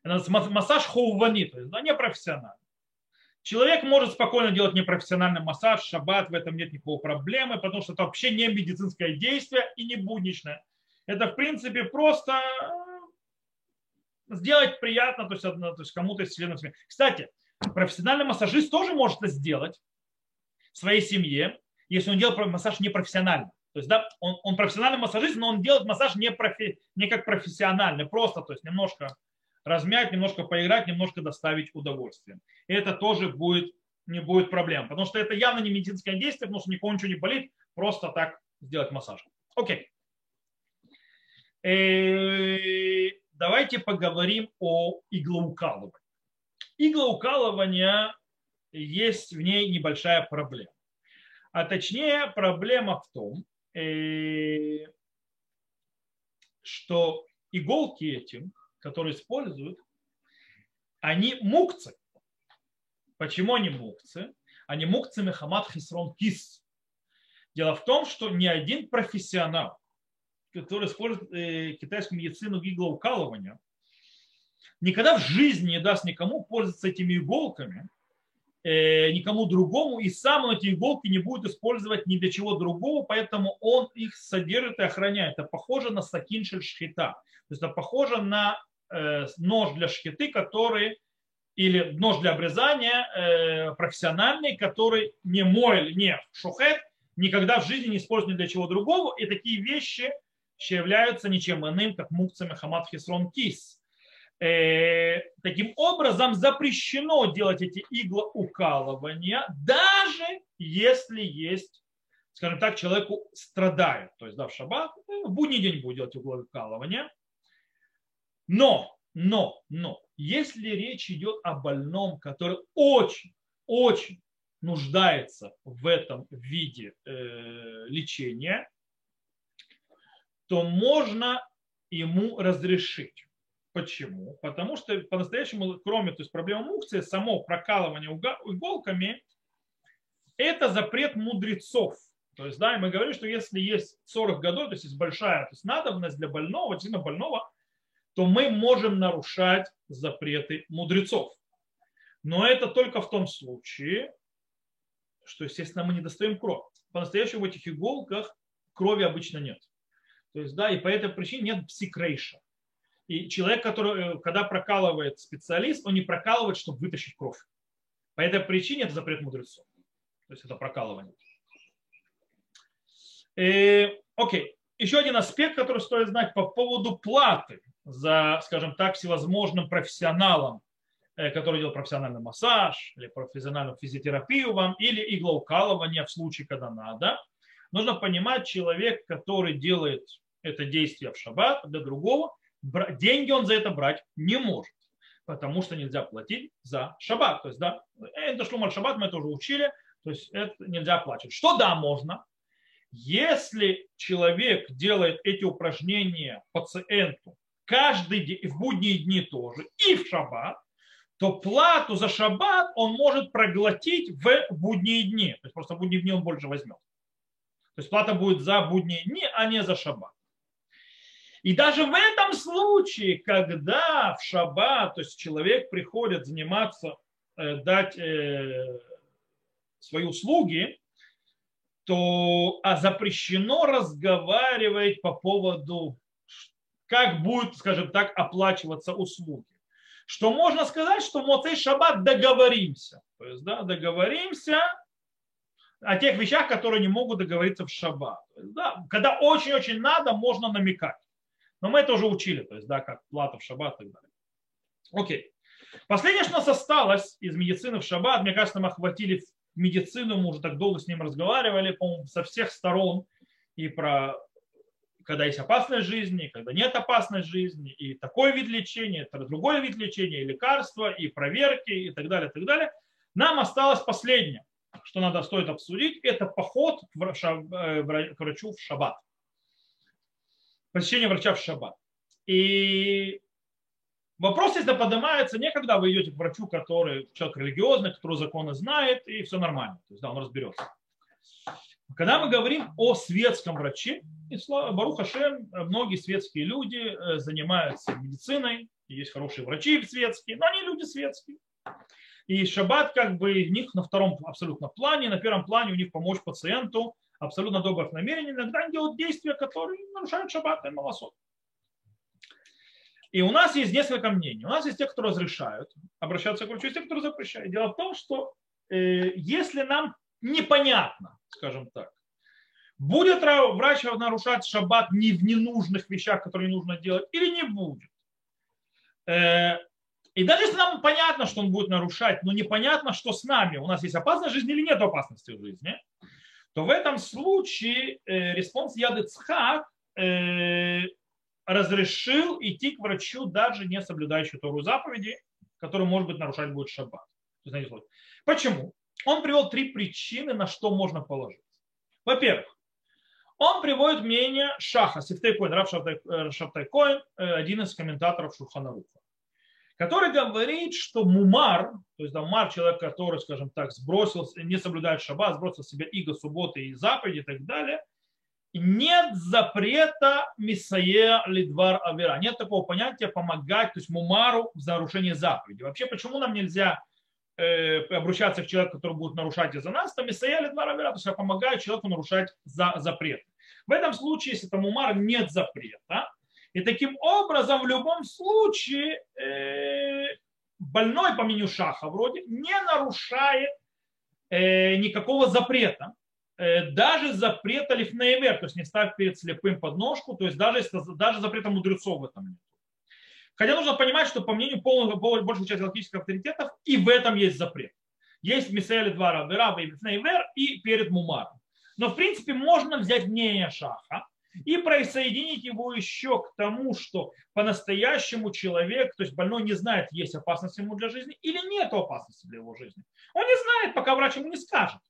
Массаж хоувани, то есть да, непрофессионально. Человек может спокойно делать непрофессиональный массаж, шаббат, в этом нет никакой проблемы, потому что это вообще не медицинское действие и не будничное. Это, в принципе, просто э, сделать приятно, то есть, то есть кому-то из членов семьи. Кстати, профессиональный массажист тоже может это сделать своей семье, если он делает массаж непрофессионально. То есть, да, он, он профессиональный массажист, но он делает массаж не, профи, не как профессиональный, просто, то есть немножко размять, немножко поиграть, немножко доставить удовольствие. И это тоже будет, не будет проблем, потому что это явно не медицинское действие, потому что никого ничего не болит, просто так сделать массаж. Окей. И э, давайте поговорим о иглоукалывании. Иглоукалывание есть в ней небольшая проблема. А точнее, проблема в том, э, что иголки этим которые используют, они мукцы. Почему они мукцы? Они мукцы Мехамад Хисрон Кис. Дело в том, что ни один профессионал, который использует э, китайскую медицину иглоукалывания, никогда в жизни не даст никому пользоваться этими иголками, никому другому, и сам он эти иголки не будет использовать ни для чего другого, поэтому он их содержит и охраняет. Это похоже на сакин шельшхита. То есть это похоже на Э, нож для шхиты, который или нож для обрезания э, профессиональный, который не мой, не шухет, никогда в жизни не используют для чего другого. И такие вещи являются ничем иным, как мукцами хамат хисрон кис. Э, таким образом, запрещено делать эти иглоукалывания, даже если есть, скажем так, человеку страдает. То есть, да, в шаббат, в будний день будет делать иглоукалывание. Но, но, но, если речь идет о больном, который очень, очень нуждается в этом виде э, лечения, то можно ему разрешить. Почему? Потому что по-настоящему, кроме то есть проблемы мукции, само прокалывание иголками, это запрет мудрецов. То есть, да, и мы говорим, что если есть 40 годов, то есть есть большая то есть надобность для больного, действительно больного, то мы можем нарушать запреты мудрецов. Но это только в том случае, что, естественно, мы не достаем кровь. По-настоящему в этих иголках крови обычно нет. То есть, да, и по этой причине нет псикрейша. И человек, который, э, когда прокалывает специалист, он не прокалывает, чтобы вытащить кровь. По этой причине это запрет мудрецов. То есть это прокалывание. И, э, окей. Еще один аспект, который стоит знать по поводу платы за, скажем так, всевозможным профессионалом, э, который делает профессиональный массаж или профессиональную физиотерапию вам, или иглоукалывание в случае, когда надо. Нужно понимать, человек, который делает это действие в шаббат, для другого деньги он за это брать не может, потому что нельзя платить за шаббат. То есть, да, это шлумаль шаббат, мы это уже учили, то есть это нельзя платить. Что да, можно, если человек делает эти упражнения пациенту каждый день, и в будние дни тоже, и в шаббат, то плату за шаббат он может проглотить в будние дни. То есть просто в будние дни он больше возьмет. То есть плата будет за будние дни, а не за шаббат. И даже в этом случае, когда в шаббат, то есть человек приходит заниматься, э, дать э, свои услуги, то а запрещено разговаривать по поводу, как будет, скажем так, оплачиваться услуги. Что можно сказать, что в Моцей Шаббат договоримся. То есть, да, договоримся о тех вещах, которые не могут договориться в Шаббат. Да, когда очень-очень надо, можно намекать. Но мы это уже учили, то есть, да, как плата в Шаббат и так далее. Окей. Последнее, что у нас осталось из медицины в Шаббат, мне кажется, мы охватили медицину, мы уже так долго с ним разговаривали, по-моему, со всех сторон, и про когда есть опасность жизни, когда нет опасности жизни, и такой вид лечения, это другой вид лечения, и лекарства, и проверки, и так далее, и так далее. Нам осталось последнее, что надо стоит обсудить, это поход к э, врачу в шаббат. Посещение врача в шаббат. И Вопрос, если поднимается не когда вы идете к врачу, который человек религиозный, который законы знает, и все нормально. То есть, да, он разберется. Когда мы говорим о светском враче, и Баруха Шем, многие светские люди э, занимаются медициной, есть хорошие врачи светские, но они люди светские. И шаббат как бы у них на втором абсолютно плане, на первом плане у них помочь пациенту, абсолютно добрых намерений, иногда они делают действия, которые нарушают шаббат и малосот. И у нас есть несколько мнений. У нас есть те, кто разрешают обращаться к врачу, есть те, кто запрещают. Дело в том, что э, если нам непонятно, скажем так, будет врач нарушать шаббат не в ненужных вещах, которые нужно делать, или не будет. Э, и даже если нам понятно, что он будет нарушать, но непонятно, что с нами, у нас есть опасность жизни или нет опасности в жизни, то в этом случае э, респонс Ицхак э, разрешил идти к врачу, даже не соблюдающему Тору заповеди, который, может быть, нарушать будет шаббат. Почему? Он привел три причины, на что можно положиться. Во-первых, он приводит мнение Шаха, Сифтей Коин, Рав Шабтай Коин, один из комментаторов Шурханаруха, который говорит, что мумар, то есть мумар, человек, который, скажем так, сбросил, не соблюдает шаббат, сбросил себе иго, субботы и заповеди и так далее, нет запрета мисае лидвар авера. Нет такого понятия помогать, то есть мумару в нарушении заповеди. Вообще, почему нам нельзя э, обращаться к человеку, который будет нарушать из-за нас, то мисая лидвар авера, то есть я помогаю человеку нарушать за, запрет. В этом случае, если там мумар нет запрета, и таким образом в любом случае э, больной, по мнению Шаха, вроде не нарушает э, никакого запрета. Э, даже запрета лифнейвер, то есть не ставь перед слепым подножку, то есть даже, даже запрета мудрецов в этом нет. Хотя нужно понимать, что по мнению полного, большей части галактических авторитетов и в этом есть запрет. Есть Мисаэли два Равера, Лифнейвер и перед Мумаром. Но в принципе можно взять мнение Шаха и присоединить его еще к тому, что по-настоящему человек, то есть больной не знает, есть опасность ему для жизни или нет опасности для его жизни. Он не знает, пока врач ему не скажет.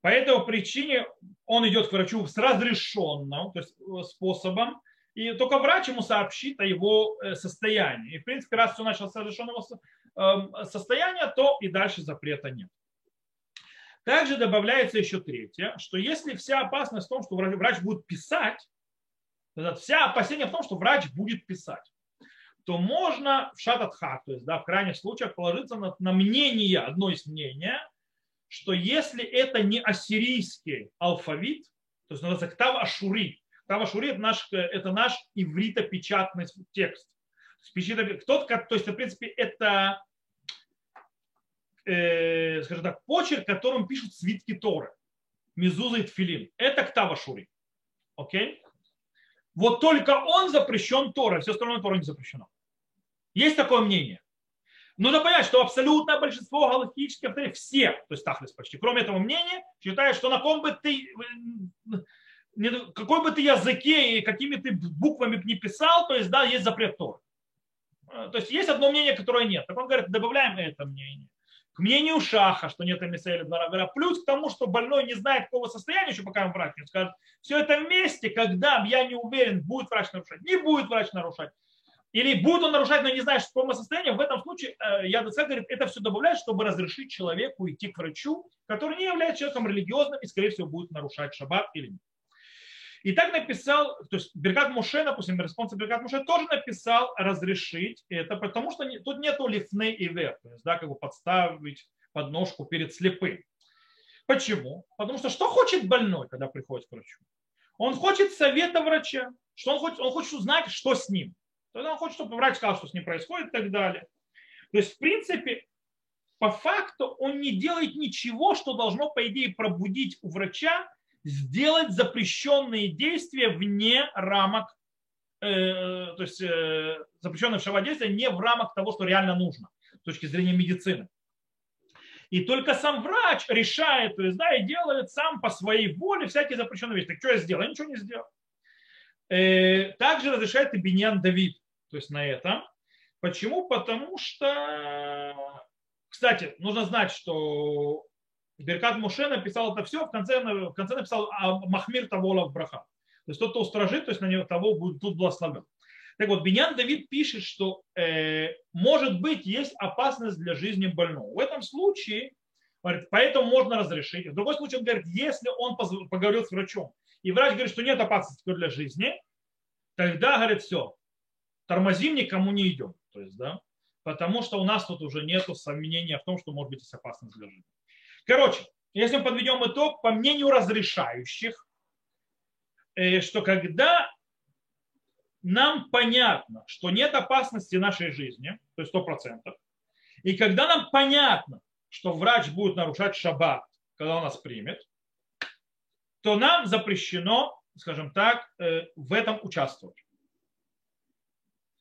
По этой причине он идет к врачу с разрешенным то есть э, способом, и только врач ему сообщит о его э, состоянии. И, в принципе, раз все началось с разрешенного эм, состояния, то и дальше запрета нет. Также добавляется еще третье, что если вся опасность в том, что врач будет писать, вся опасение в том, что врач будет писать, то можно в шататхак, то есть да, в крайних случаях положиться на, на мнение, одно из мнения, что если это не ассирийский алфавит, то есть называется Ктав Ашури. Ктав Ашури это наш, это наш ивритопечатный текст. Тот, то есть, в принципе, это, э, скажем так, почерк, которым пишут свитки Торы. Мезуза и Тфилин. Это Ктав Ашури. Окей? Вот только он запрещен Торой, все остальное Тора не запрещено. Есть такое мнение. Нужно понять, что абсолютное большинство галактических авторитетов, все, то есть Тахлис почти, кроме этого мнения, считают, что на ком бы ты какой бы ты языке и какими ты буквами не писал, то есть, да, есть запрет Торы. Э, то есть есть одно мнение, которое нет. Так он говорит, добавляем это мнение. К мнению Шаха, что нет Эмисаэля Двора, плюс к тому, что больной не знает какого состояния, еще пока он врач не скажет, все это вместе, когда я не уверен, будет врач нарушать, не будет врач нарушать, или будет он нарушать, но не знаешь, в каком состоянии, в этом случае э, Ядуцка говорит, это все добавляет, чтобы разрешить человеку идти к врачу, который не является человеком религиозным и, скорее всего, будет нарушать шаббат или нет. И так написал, то есть Беркат Муше, допустим, респонсор Беркат Муше тоже написал разрешить это, потому что тут нету лифны и вер, то есть, да, как бы подставить подножку перед слепым. Почему? Потому что что хочет больной, когда приходит к врачу? Он хочет совета врача, что он хочет, он хочет узнать, что с ним. Тогда он хочет, чтобы врач сказал, что с ним происходит и так далее. То есть, в принципе, по факту он не делает ничего, что должно, по идее, пробудить у врача сделать запрещенные действия вне рамок, э, то есть э, запрещенные в действия не в рамках того, что реально нужно с точки зрения медицины. И только сам врач решает, то есть, да, и делает сам по своей воле всякие запрещенные вещи. Так что я сделал? Я ничего не сделал. Э, также разрешает и Беньян Давид, то есть на этом. Почему? Потому что, кстати, нужно знать, что Беркат Муше написал это все, в конце, в конце написал Махмир Тавола Браха. То есть тот, кто устражит, то есть на него того будет тут благословен. Так вот, Беньян Давид пишет, что э, может быть есть опасность для жизни больного. В этом случае, говорит, поэтому можно разрешить. В другой случае он говорит, если он поговорил с врачом, и врач говорит, что нет опасности для жизни, тогда, говорит, все, тормозим, никому не идем. То есть, да, потому что у нас тут уже нет сомнения в том, что может быть есть опасность для жизни. Короче, если мы подведем итог, по мнению разрешающих, э, что когда нам понятно, что нет опасности нашей жизни, то есть 100%, и когда нам понятно, что врач будет нарушать шаббат, когда он нас примет, то нам запрещено, скажем так, э, в этом участвовать.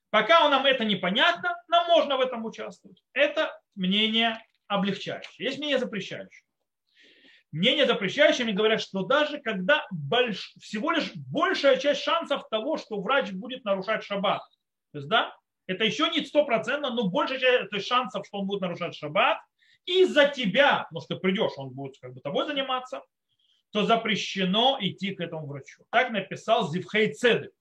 Пока нам это непонятно, нам можно в этом участвовать. Это мнение облегчающее. Есть мнение запрещающее. Мнение запрещающее мне говорят, что даже когда больш, всего лишь большая часть шансов того, что врач будет нарушать шаббат, то есть, да, это еще не стопроцентно, но большая часть шансов, что он будет нарушать шаббат, из-за тебя, потому что придешь, он будет как бы тобой заниматься, то запрещено идти к этому врачу. Так написал Зивхей Цедек.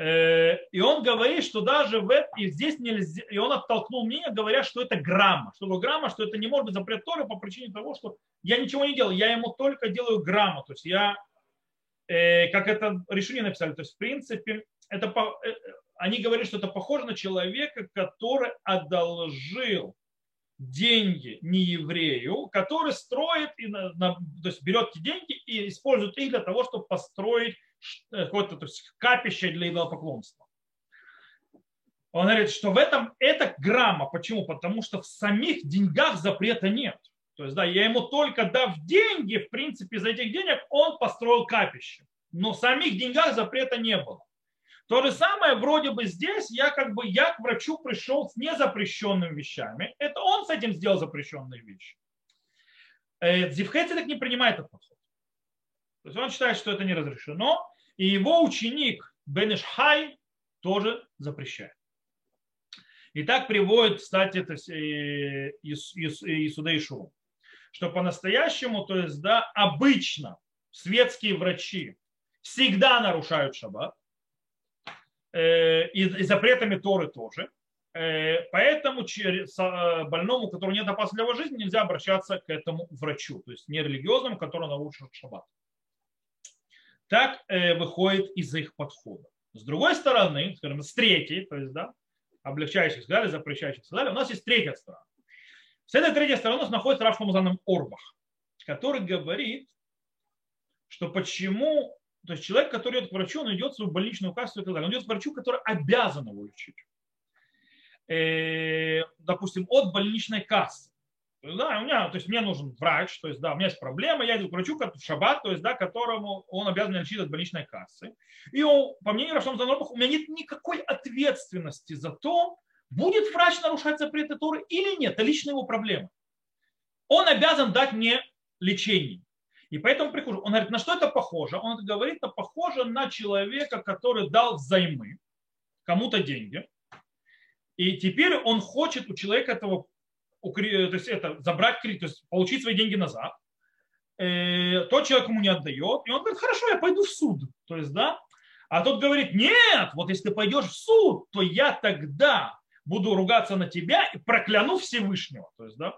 Э, и он говорит, что даже в этом, и здесь нельзя, и он оттолкнул мнение, говоря, что это грамма. Что такое грамма, что это не может быть запрет Торы по причине того, что я ничего не делаю, я ему только делаю грамму. То есть я, э, как это решение написали, то есть в принципе, это, э, они говорят, что это похоже на человека, который одолжил деньги не еврею, который строит, и на, на, то есть берет эти деньги и использует их для того, чтобы построить какое-то то есть, капище для идолопоклонства. Он говорит, что в этом это грамма. Почему? Потому что в самих деньгах запрета нет. То есть, да, я ему только дав деньги, в принципе, за этих денег он построил капище. Но в самих деньгах запрета не было. То же самое вроде бы здесь я как бы я к врачу пришел с незапрещенными вещами. Это он с этим сделал запрещенные вещи. Э, Зивхецелек не принимает этот подход. То есть он считает, что это не разрешено, и его ученик Бенешхай тоже запрещает. И так приводит, кстати, это из, из, из Суда Ишуа, что по-настоящему, то есть, да, обычно светские врачи всегда нарушают шаббат, э, и, запретами Торы тоже. Э, поэтому э, больному, у которого нет опасности для его жизни, нельзя обращаться к этому врачу, то есть не религиозному, который нарушил шаббат так э, выходит из их подхода. С другой стороны, скажем, с третьей, то есть, да, облегчающих сказали, запрещающих сказали, у нас есть третья сторона. С этой третьей стороны у нас находится Раф Музаном Орбах, который говорит, что почему, то есть человек, который идет к врачу, он идет в свою больничную кассу и так далее, он идет к врачу, который обязан его лечить. Э, допустим, от больничной кассы. Да, у меня, то есть мне нужен врач, то есть да, у меня есть проблема, я иду к врачу в шаббат, то есть да, которому он обязан лечить от больничной кассы. И он, по мнению Рафшам Занорбах, у меня нет никакой ответственности за то, будет врач нарушать запреты Торы или нет, это личная его проблема. Он обязан дать мне лечение. И поэтому прихожу. Он говорит, на что это похоже? Он говорит, это похоже на человека, который дал взаймы кому-то деньги. И теперь он хочет у человека этого то есть это, забрать кредит, то есть получить свои деньги назад. Э, тот человек ему не отдает. И он говорит, хорошо, я пойду в суд. То есть, да. А тот говорит, нет, вот если ты пойдешь в суд, то я тогда буду ругаться на тебя и прокляну Всевышнего. То есть, да.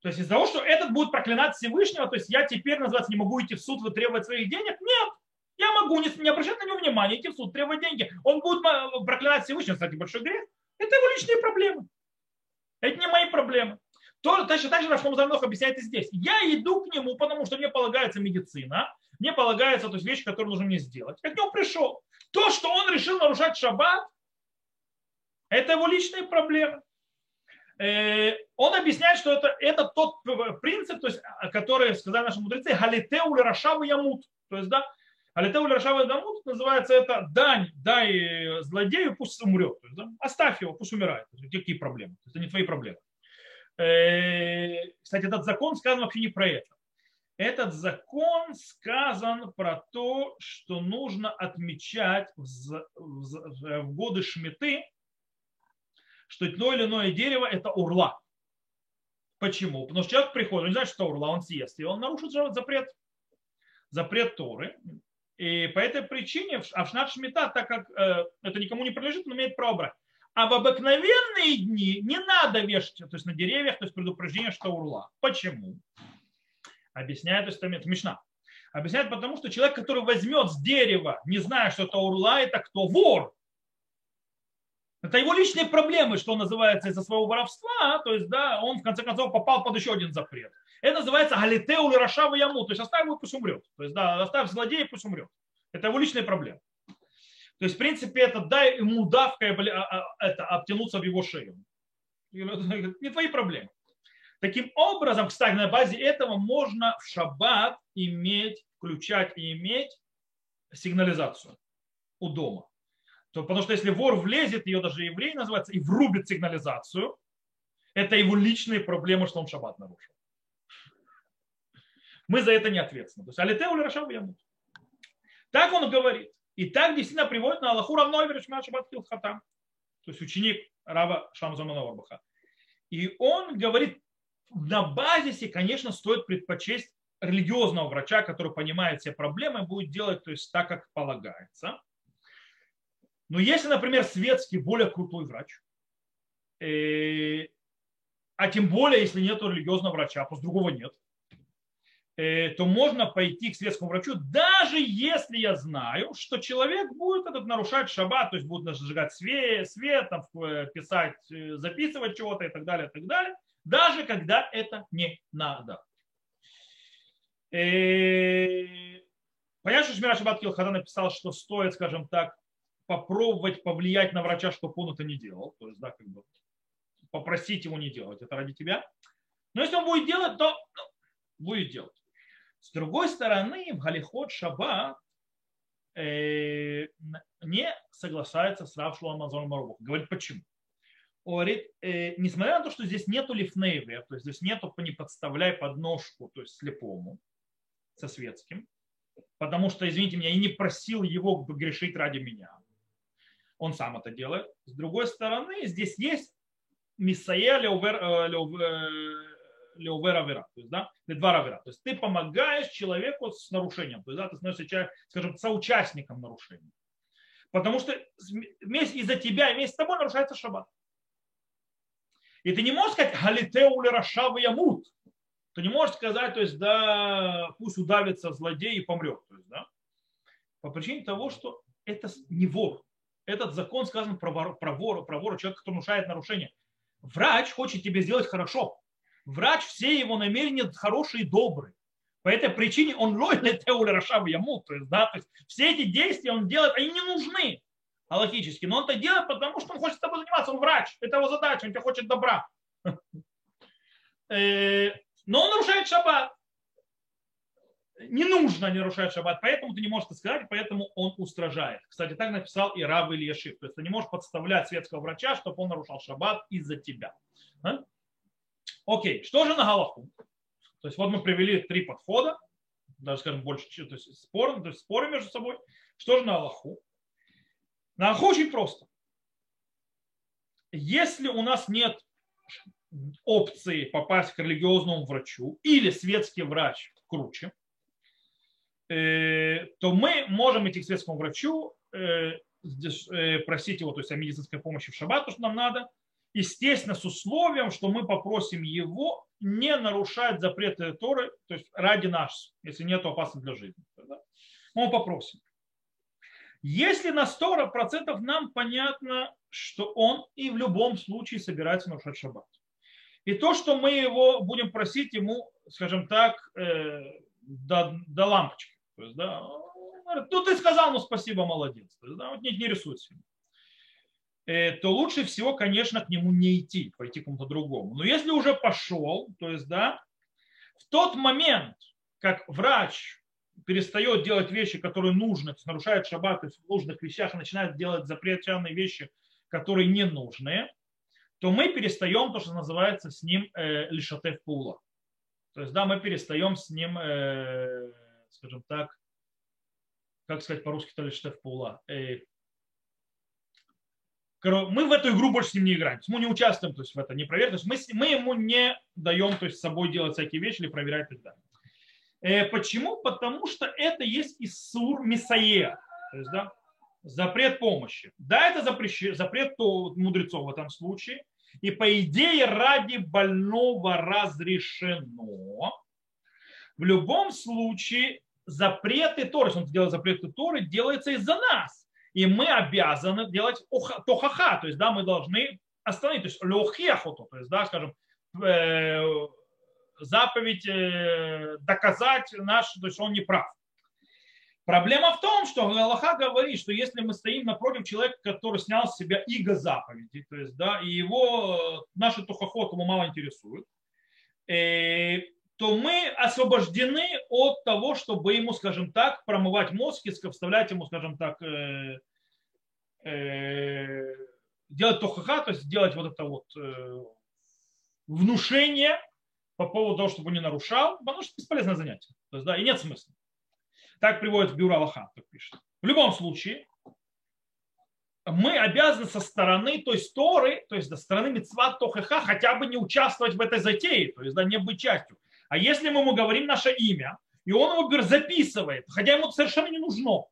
То есть из-за того, что этот будет проклинать Всевышнего, то есть я теперь, называется, не могу идти в суд, вытребовать своих денег? Нет. Я могу не, не обращать на него внимания, идти в суд, требовать деньги. Он будет проклинать Всевышнего, кстати, большой грех. Это его личные проблемы. Это не мои проблемы. То, точно так же Рафхом Замнох объясняет и здесь. Я иду к нему, потому что мне полагается медицина, мне полагается то есть, вещь, которую нужно мне сделать. Я к нему пришел. То, что он решил нарушать шаббат, это его личные проблемы. Э, он объясняет, что это, это тот принцип, то есть, который сказали наши мудрецы, галите ули рашавы ямут. То есть, да, галите ули рашавы ямут называется это дань, дай злодею, пусть умрет. Есть, да, оставь его, пусть умирает. То есть, какие проблемы? Это не твои проблемы. Э, кстати, этот закон сказан вообще не про это. Этот закон сказан про то, что нужно отмечать в, в, в годы шмиты, что то или иное дерево – это урла. Почему? Потому что человек приходит, он не знает, что урла, он съест, и он нарушит запрет, запрет Торы. И по этой причине а в Шнат Шмита, так как э, это никому не принадлежит, он имеет право брать. А в обыкновенные дни не надо вешать, то есть на деревьях, то есть предупреждение, что урла. Почему? Объясняет, то есть это Мишна. Объясняет потому, что человек, который возьмет с дерева, не зная, что это урла, это кто? Вор. Это его личные проблемы, что называется, из-за своего воровства, то есть, да, он в конце концов попал под еще один запрет. Это называется галитеу или рашава яму, то есть оставь его, пусть умрет. То есть, да, оставь злодея, пусть умрет. Это его личные проблемы. То есть, в принципе, это дай ему давкой а, а, это, обтянуться в его шею. Не твои проблемы. Таким образом, кстати, на базе этого можно в шаббат иметь, включать и иметь сигнализацию у дома то, потому что если вор влезет, ее даже еврей называется, и врубит сигнализацию, это его личные проблемы, что он шаббат нарушил. Мы за это не ответственны. То есть алитеу рашав ямут. Так он говорит. И так действительно приводит на Аллаху равно шаббат хилхатам. То есть ученик Рава Шамзамана Орбаха. И он говорит, на базисе, конечно, стоит предпочесть религиозного врача, который понимает все проблемы, будет делать то есть, так, как полагается. Но если, например, светский более крутой врач, э, а тем более, если нет религиозного врача, а просто другого нет, э, то можно пойти к светскому врачу, даже если я знаю, что человек будет этот нарушать шаббат, то есть будет зажигать свет, свет там, э, писать, записывать чего-то и так далее, и так далее, даже когда это не надо. Понятно, что Шмира Шаббат Килхада написал, что стоит, скажем так, попробовать повлиять на врача, чтобы он это не делал. То есть, да, как бы попросить его не делать. Это ради тебя. Но если он будет делать, то ну, будет делать. С другой стороны, в Галихот Шаба э, не соглашается с Рав Шлом Марубах. Говорит, почему? говорит, э, несмотря на то, что здесь нету лифнейвия, то есть здесь нету не подставляй подножку, то есть слепому, со светским, потому что, извините меня, я не просил его грешить ради меня он сам это делает. С другой стороны, здесь есть миссая леувер авера, то есть, да, два авера. То есть ты помогаешь человеку с нарушением, то есть, да, ты становишься, скажем, соучастником нарушения. Потому что из-за тебя и вместе с тобой нарушается шаббат. И ты не можешь сказать галитеу ли рашавы ямут. Ты не можешь сказать, то есть, да, пусть удавится злодей и помрет. То есть, да, по причине того, что это не вор этот закон сказан про, вор, про вора, про вора, человека, который нарушает нарушение. Врач хочет тебе сделать хорошо. Врач, все его намерения хорошие и добрые. По этой причине он лойле теуля рашав ему. То есть, да, то есть все эти действия он делает, они не нужны логически. Но он это делает, потому что он хочет с тобой заниматься. Он врач. Это его задача. Он тебе хочет добра. Э, но он нарушает шаббат не нужно нарушать шаббат, поэтому ты не можешь это сказать, поэтому он устражает. Кстати, так написал и Рав Ильяшив. То есть ты не можешь подставлять светского врача, чтобы он нарушал шаббат из-за тебя. А? Окей, что же на Галаху? То есть вот мы привели три подхода, даже, скажем, больше, то есть спор, то есть споры между собой. Что же на Аллаху? На Аллаху очень просто. Если у нас нет опции попасть к религиозному врачу или светский врач круче, то мы можем идти к светскому врачу, э, э, просить его то есть, о медицинской помощи в шаббат, то, что нам надо, естественно, с условием, что мы попросим его не нарушать запреты Торы, то есть ради нас, если нет опасности для жизни. Мы попросим. Если на 100% нам понятно, что он и в любом случае собирается нарушать шаббат. И то, что мы его будем просить ему, скажем так, э, до, до лампочки. То есть, да, ну ты сказал, ну спасибо, молодец. То есть, да, вот не, не рисуйся. Э, то лучше всего, конечно, к нему не идти, пойти к кому-то другому. Но если уже пошел, то есть, да, в тот момент, как врач перестает делать вещи, которые нужны, нарушает шаббат, в нужных вещах начинает делать запрещенные вещи, которые не нужны, то мы перестаем то, что называется с ним э, лишатев пула. То есть, да, мы перестаем с ним, э, скажем так, как сказать по-русски-то лишатев пула, э, мы в эту игру больше с ним не играем. Мы не участвуем то есть, в это, не проверяем. То мы, мы ему не даем то есть, с собой делать всякие вещи или проверять и так. Э, почему? Потому что это есть Иссур Мисаея. То есть, да, запрет помощи. Да, это запрещ... запрет мудрецов в этом случае. И по идее ради больного разрешено. В любом случае запреты Торы, если он делает запреты Торы, делается из-за нас. И мы обязаны делать тохаха, то есть, да, мы должны остановить, то есть, леохехоту, то есть, да, скажем, э, заповедь э, доказать наш, то есть он не прав. Проблема в том, что Аллаха говорит, что если мы стоим напротив человека, который снял с себя иго заповеди, то есть, да, и его наши тухохот ему мало интересуют, э, то мы освобождены от того, чтобы ему, скажем так, промывать мозг и вставлять ему, скажем так, э, э, делать тохаха, то есть делать вот это вот э, внушение по поводу того, чтобы он не нарушал, потому что бесполезное занятие. То есть, да, и нет смысла. Так приводит Бюро Аллаха, так пишет. В любом случае, мы обязаны со стороны, то есть Торы, то есть со стороны Мецват Тохаха хотя бы не участвовать в этой затее, то есть да, не быть частью. А если мы ему говорим наше имя, и он его записывает, хотя ему совершенно не нужно,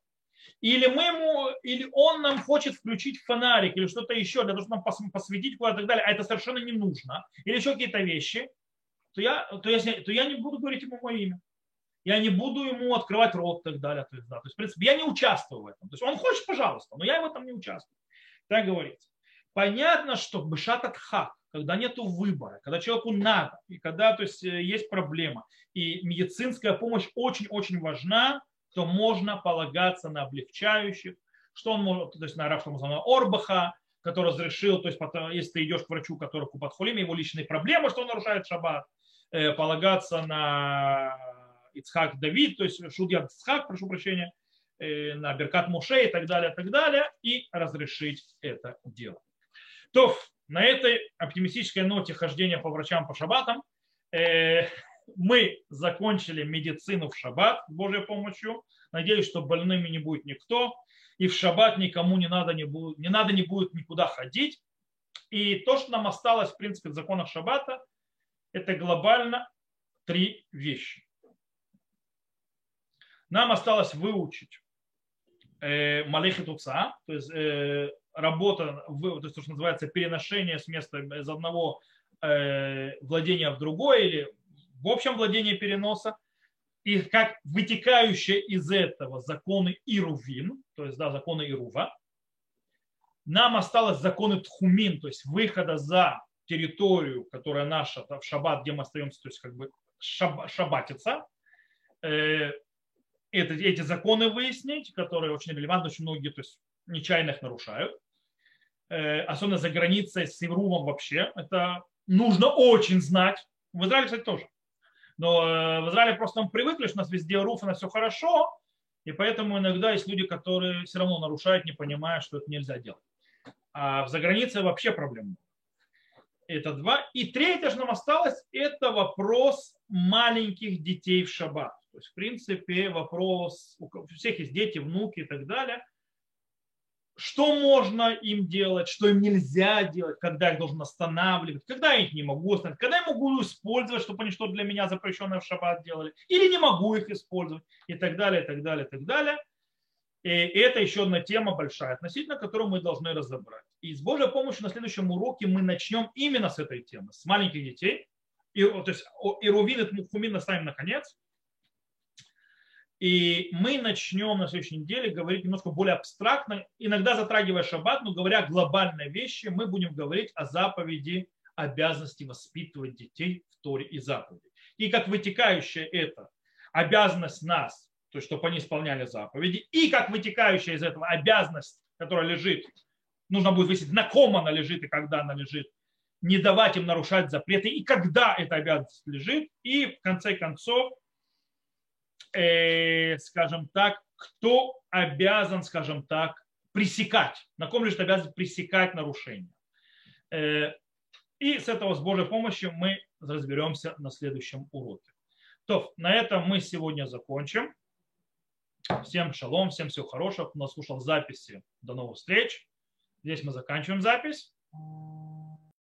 или, мы ему, или он нам хочет включить фонарик или что-то еще для того, чтобы нам посветить куда-то и так далее, а это совершенно не нужно, или еще какие-то вещи, то я, то, я, то я не буду говорить ему мое имя. Я не буду ему открывать рот и так далее. То есть, да, то есть, в принципе, я не участвую в этом. То есть он хочет, пожалуйста, но я в этом не участвую. Так говорится. Понятно, что бешат хак, когда нет выбора, когда человеку надо, и когда то есть, э, есть проблема, и медицинская помощь очень-очень важна, то можно полагаться на облегчающих, что он может, то есть на Рафтамузана Орбаха, который разрешил, то есть если ты идешь к врачу, который купат хулим, его личные проблемы, что он нарушает шаббат, э, полагаться на Ицхак Давид, то есть Шудья Ицхак, прошу прощения, э, на Беркат Муше и так далее, и так далее, и разрешить это дело. То на этой оптимистической ноте хождения по врачам по шабатам э, мы закончили медицину в шаббат с Божьей помощью. Надеюсь, что больными не будет никто. И в шаббат никому не надо не, будет, не надо не будет никуда ходить. И то, что нам осталось, в принципе, в законах шаббата, это глобально три вещи. Нам осталось выучить э, Малехи Туца, то есть э, работа, то есть то, что называется переношение с места из одного э, владения в другое или в общем владении переноса, и как вытекающие из этого законы Ирувин, то есть да, законы Ирува, нам осталось законы Тхумин, то есть выхода за территорию, которая наша, в шаббат, где мы остаемся, то есть как бы шаб, шаббатиться, э, это, эти законы выяснить, которые очень релевантны, очень многие то есть, нечаянно их нарушают. Э, особенно за границей с Ирувом вообще. Это нужно очень знать. В Израиле, кстати, тоже. Но э, в Израиле просто мы привыкли, что у нас везде руф, у нас все хорошо, и поэтому иногда есть люди, которые все равно нарушают, не понимая, что это нельзя делать. А в загранице вообще проблем Это два. И третье, что нам осталось, это вопрос маленьких детей в шаббат. То есть, в принципе, вопрос, у всех есть дети, внуки и так далее. Что можно им делать, что им нельзя делать, когда их должен останавливать, когда я их не могу остановить, когда я могу использовать, чтобы они что для меня запрещенное в шаббат делали, или не могу их использовать, и так далее, и так далее, и так далее. И это еще одна тема большая, относительно которой мы должны разобрать. И с Божьей помощью на следующем уроке мы начнем именно с этой темы, с маленьких детей. И, то есть Ирувин и Мухумин оставим наконец. И мы начнем на следующей неделе говорить немножко более абстрактно, иногда затрагивая шаббат, но говоря глобальные вещи, мы будем говорить о заповеди обязанности воспитывать детей в Торе и заповеди. И как вытекающая это обязанность нас, то есть чтобы они исполняли заповеди, и как вытекающая из этого обязанность, которая лежит нужно будет выяснить, на ком она лежит и когда она лежит, не давать им нарушать запреты и когда эта обязанность лежит, и в конце концов, э, скажем так, кто обязан, скажем так, пресекать, на ком лежит обязанность пресекать нарушения. Э, и с этого, с Божьей помощью, мы разберемся на следующем уроке. То, на этом мы сегодня закончим. Всем шалом, всем всего хорошего. Кто нас слушал записи. До новых встреч. Здесь мы заканчиваем запись.